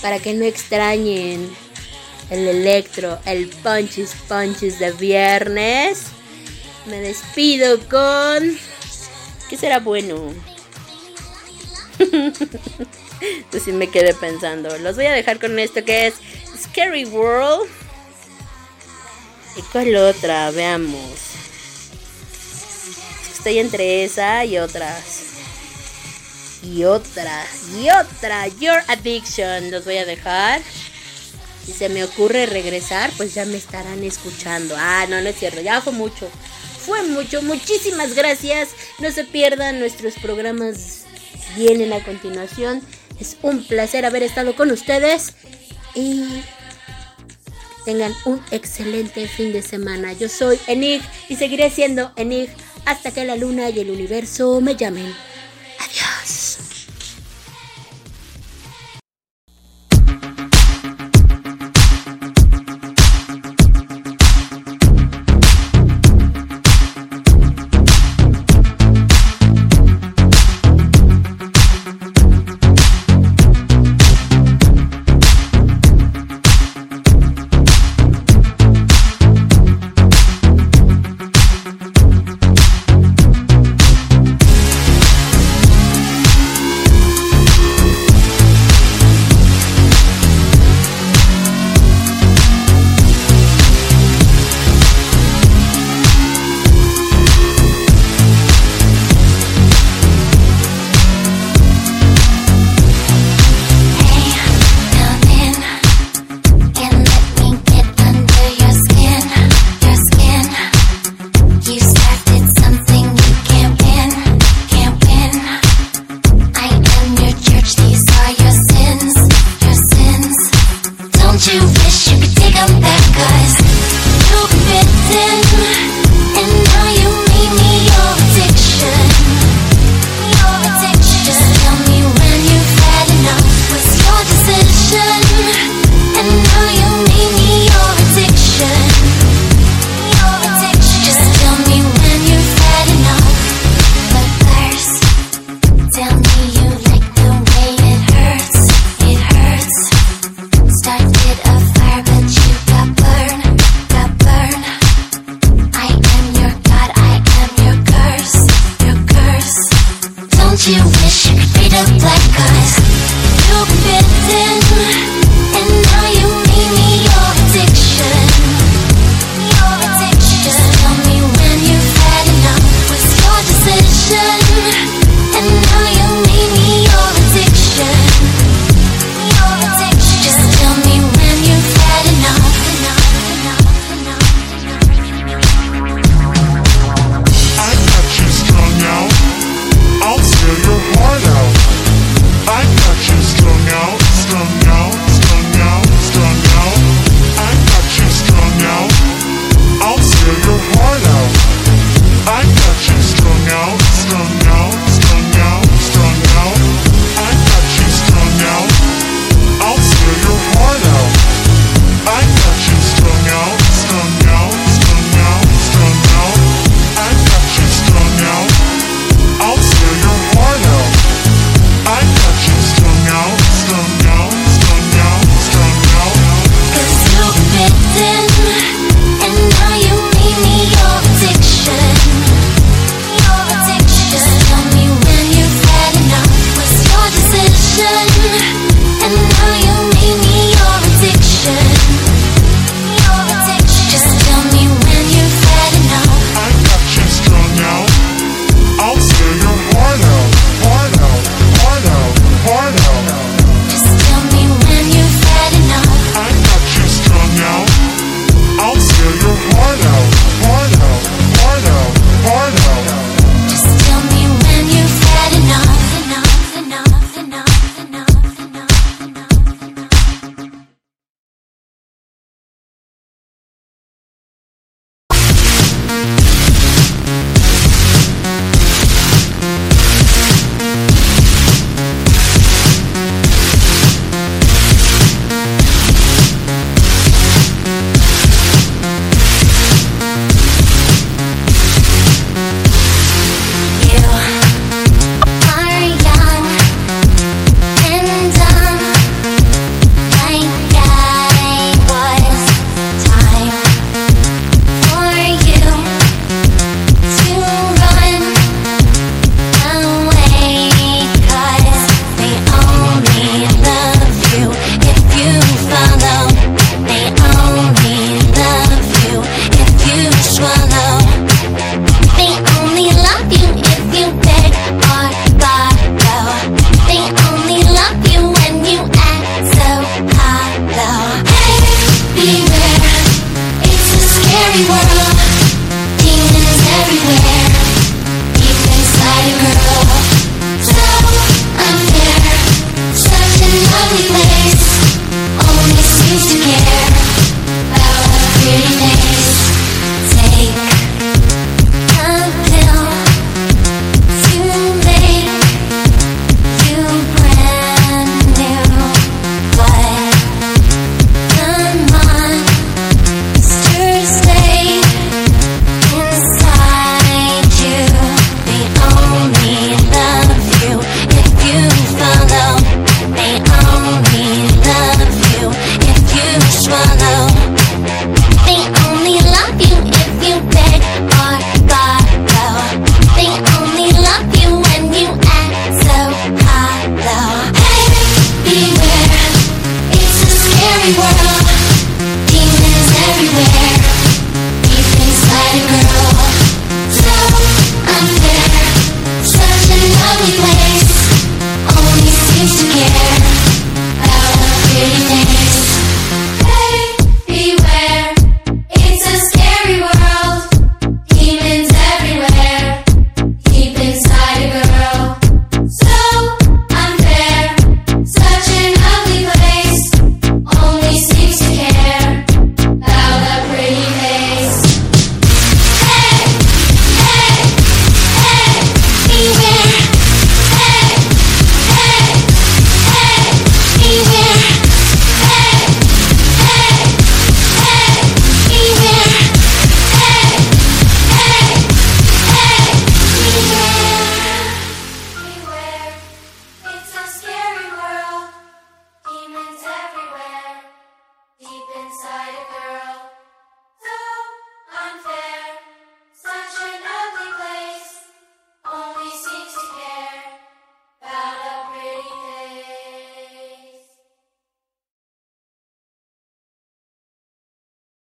Para que no extrañen el electro, el punches punches de viernes. Me despido con. ¿Qué será bueno? <laughs> pues sí me quedé pensando. Los voy a dejar con esto que es Scary World. ¿Y cuál otra? Veamos. Estoy entre esa y otras. Y otra. Y otra. Your Addiction. Los voy a dejar. Si se me ocurre regresar, pues ya me estarán escuchando. Ah, no, no es cierto. Ya fue mucho. Fue mucho. Muchísimas gracias. No se pierdan nuestros programas. Vienen a continuación. Es un placer haber estado con ustedes. Y tengan un excelente fin de semana. Yo soy Enig y seguiré siendo Enig hasta que la luna y el universo me llamen. Adiós.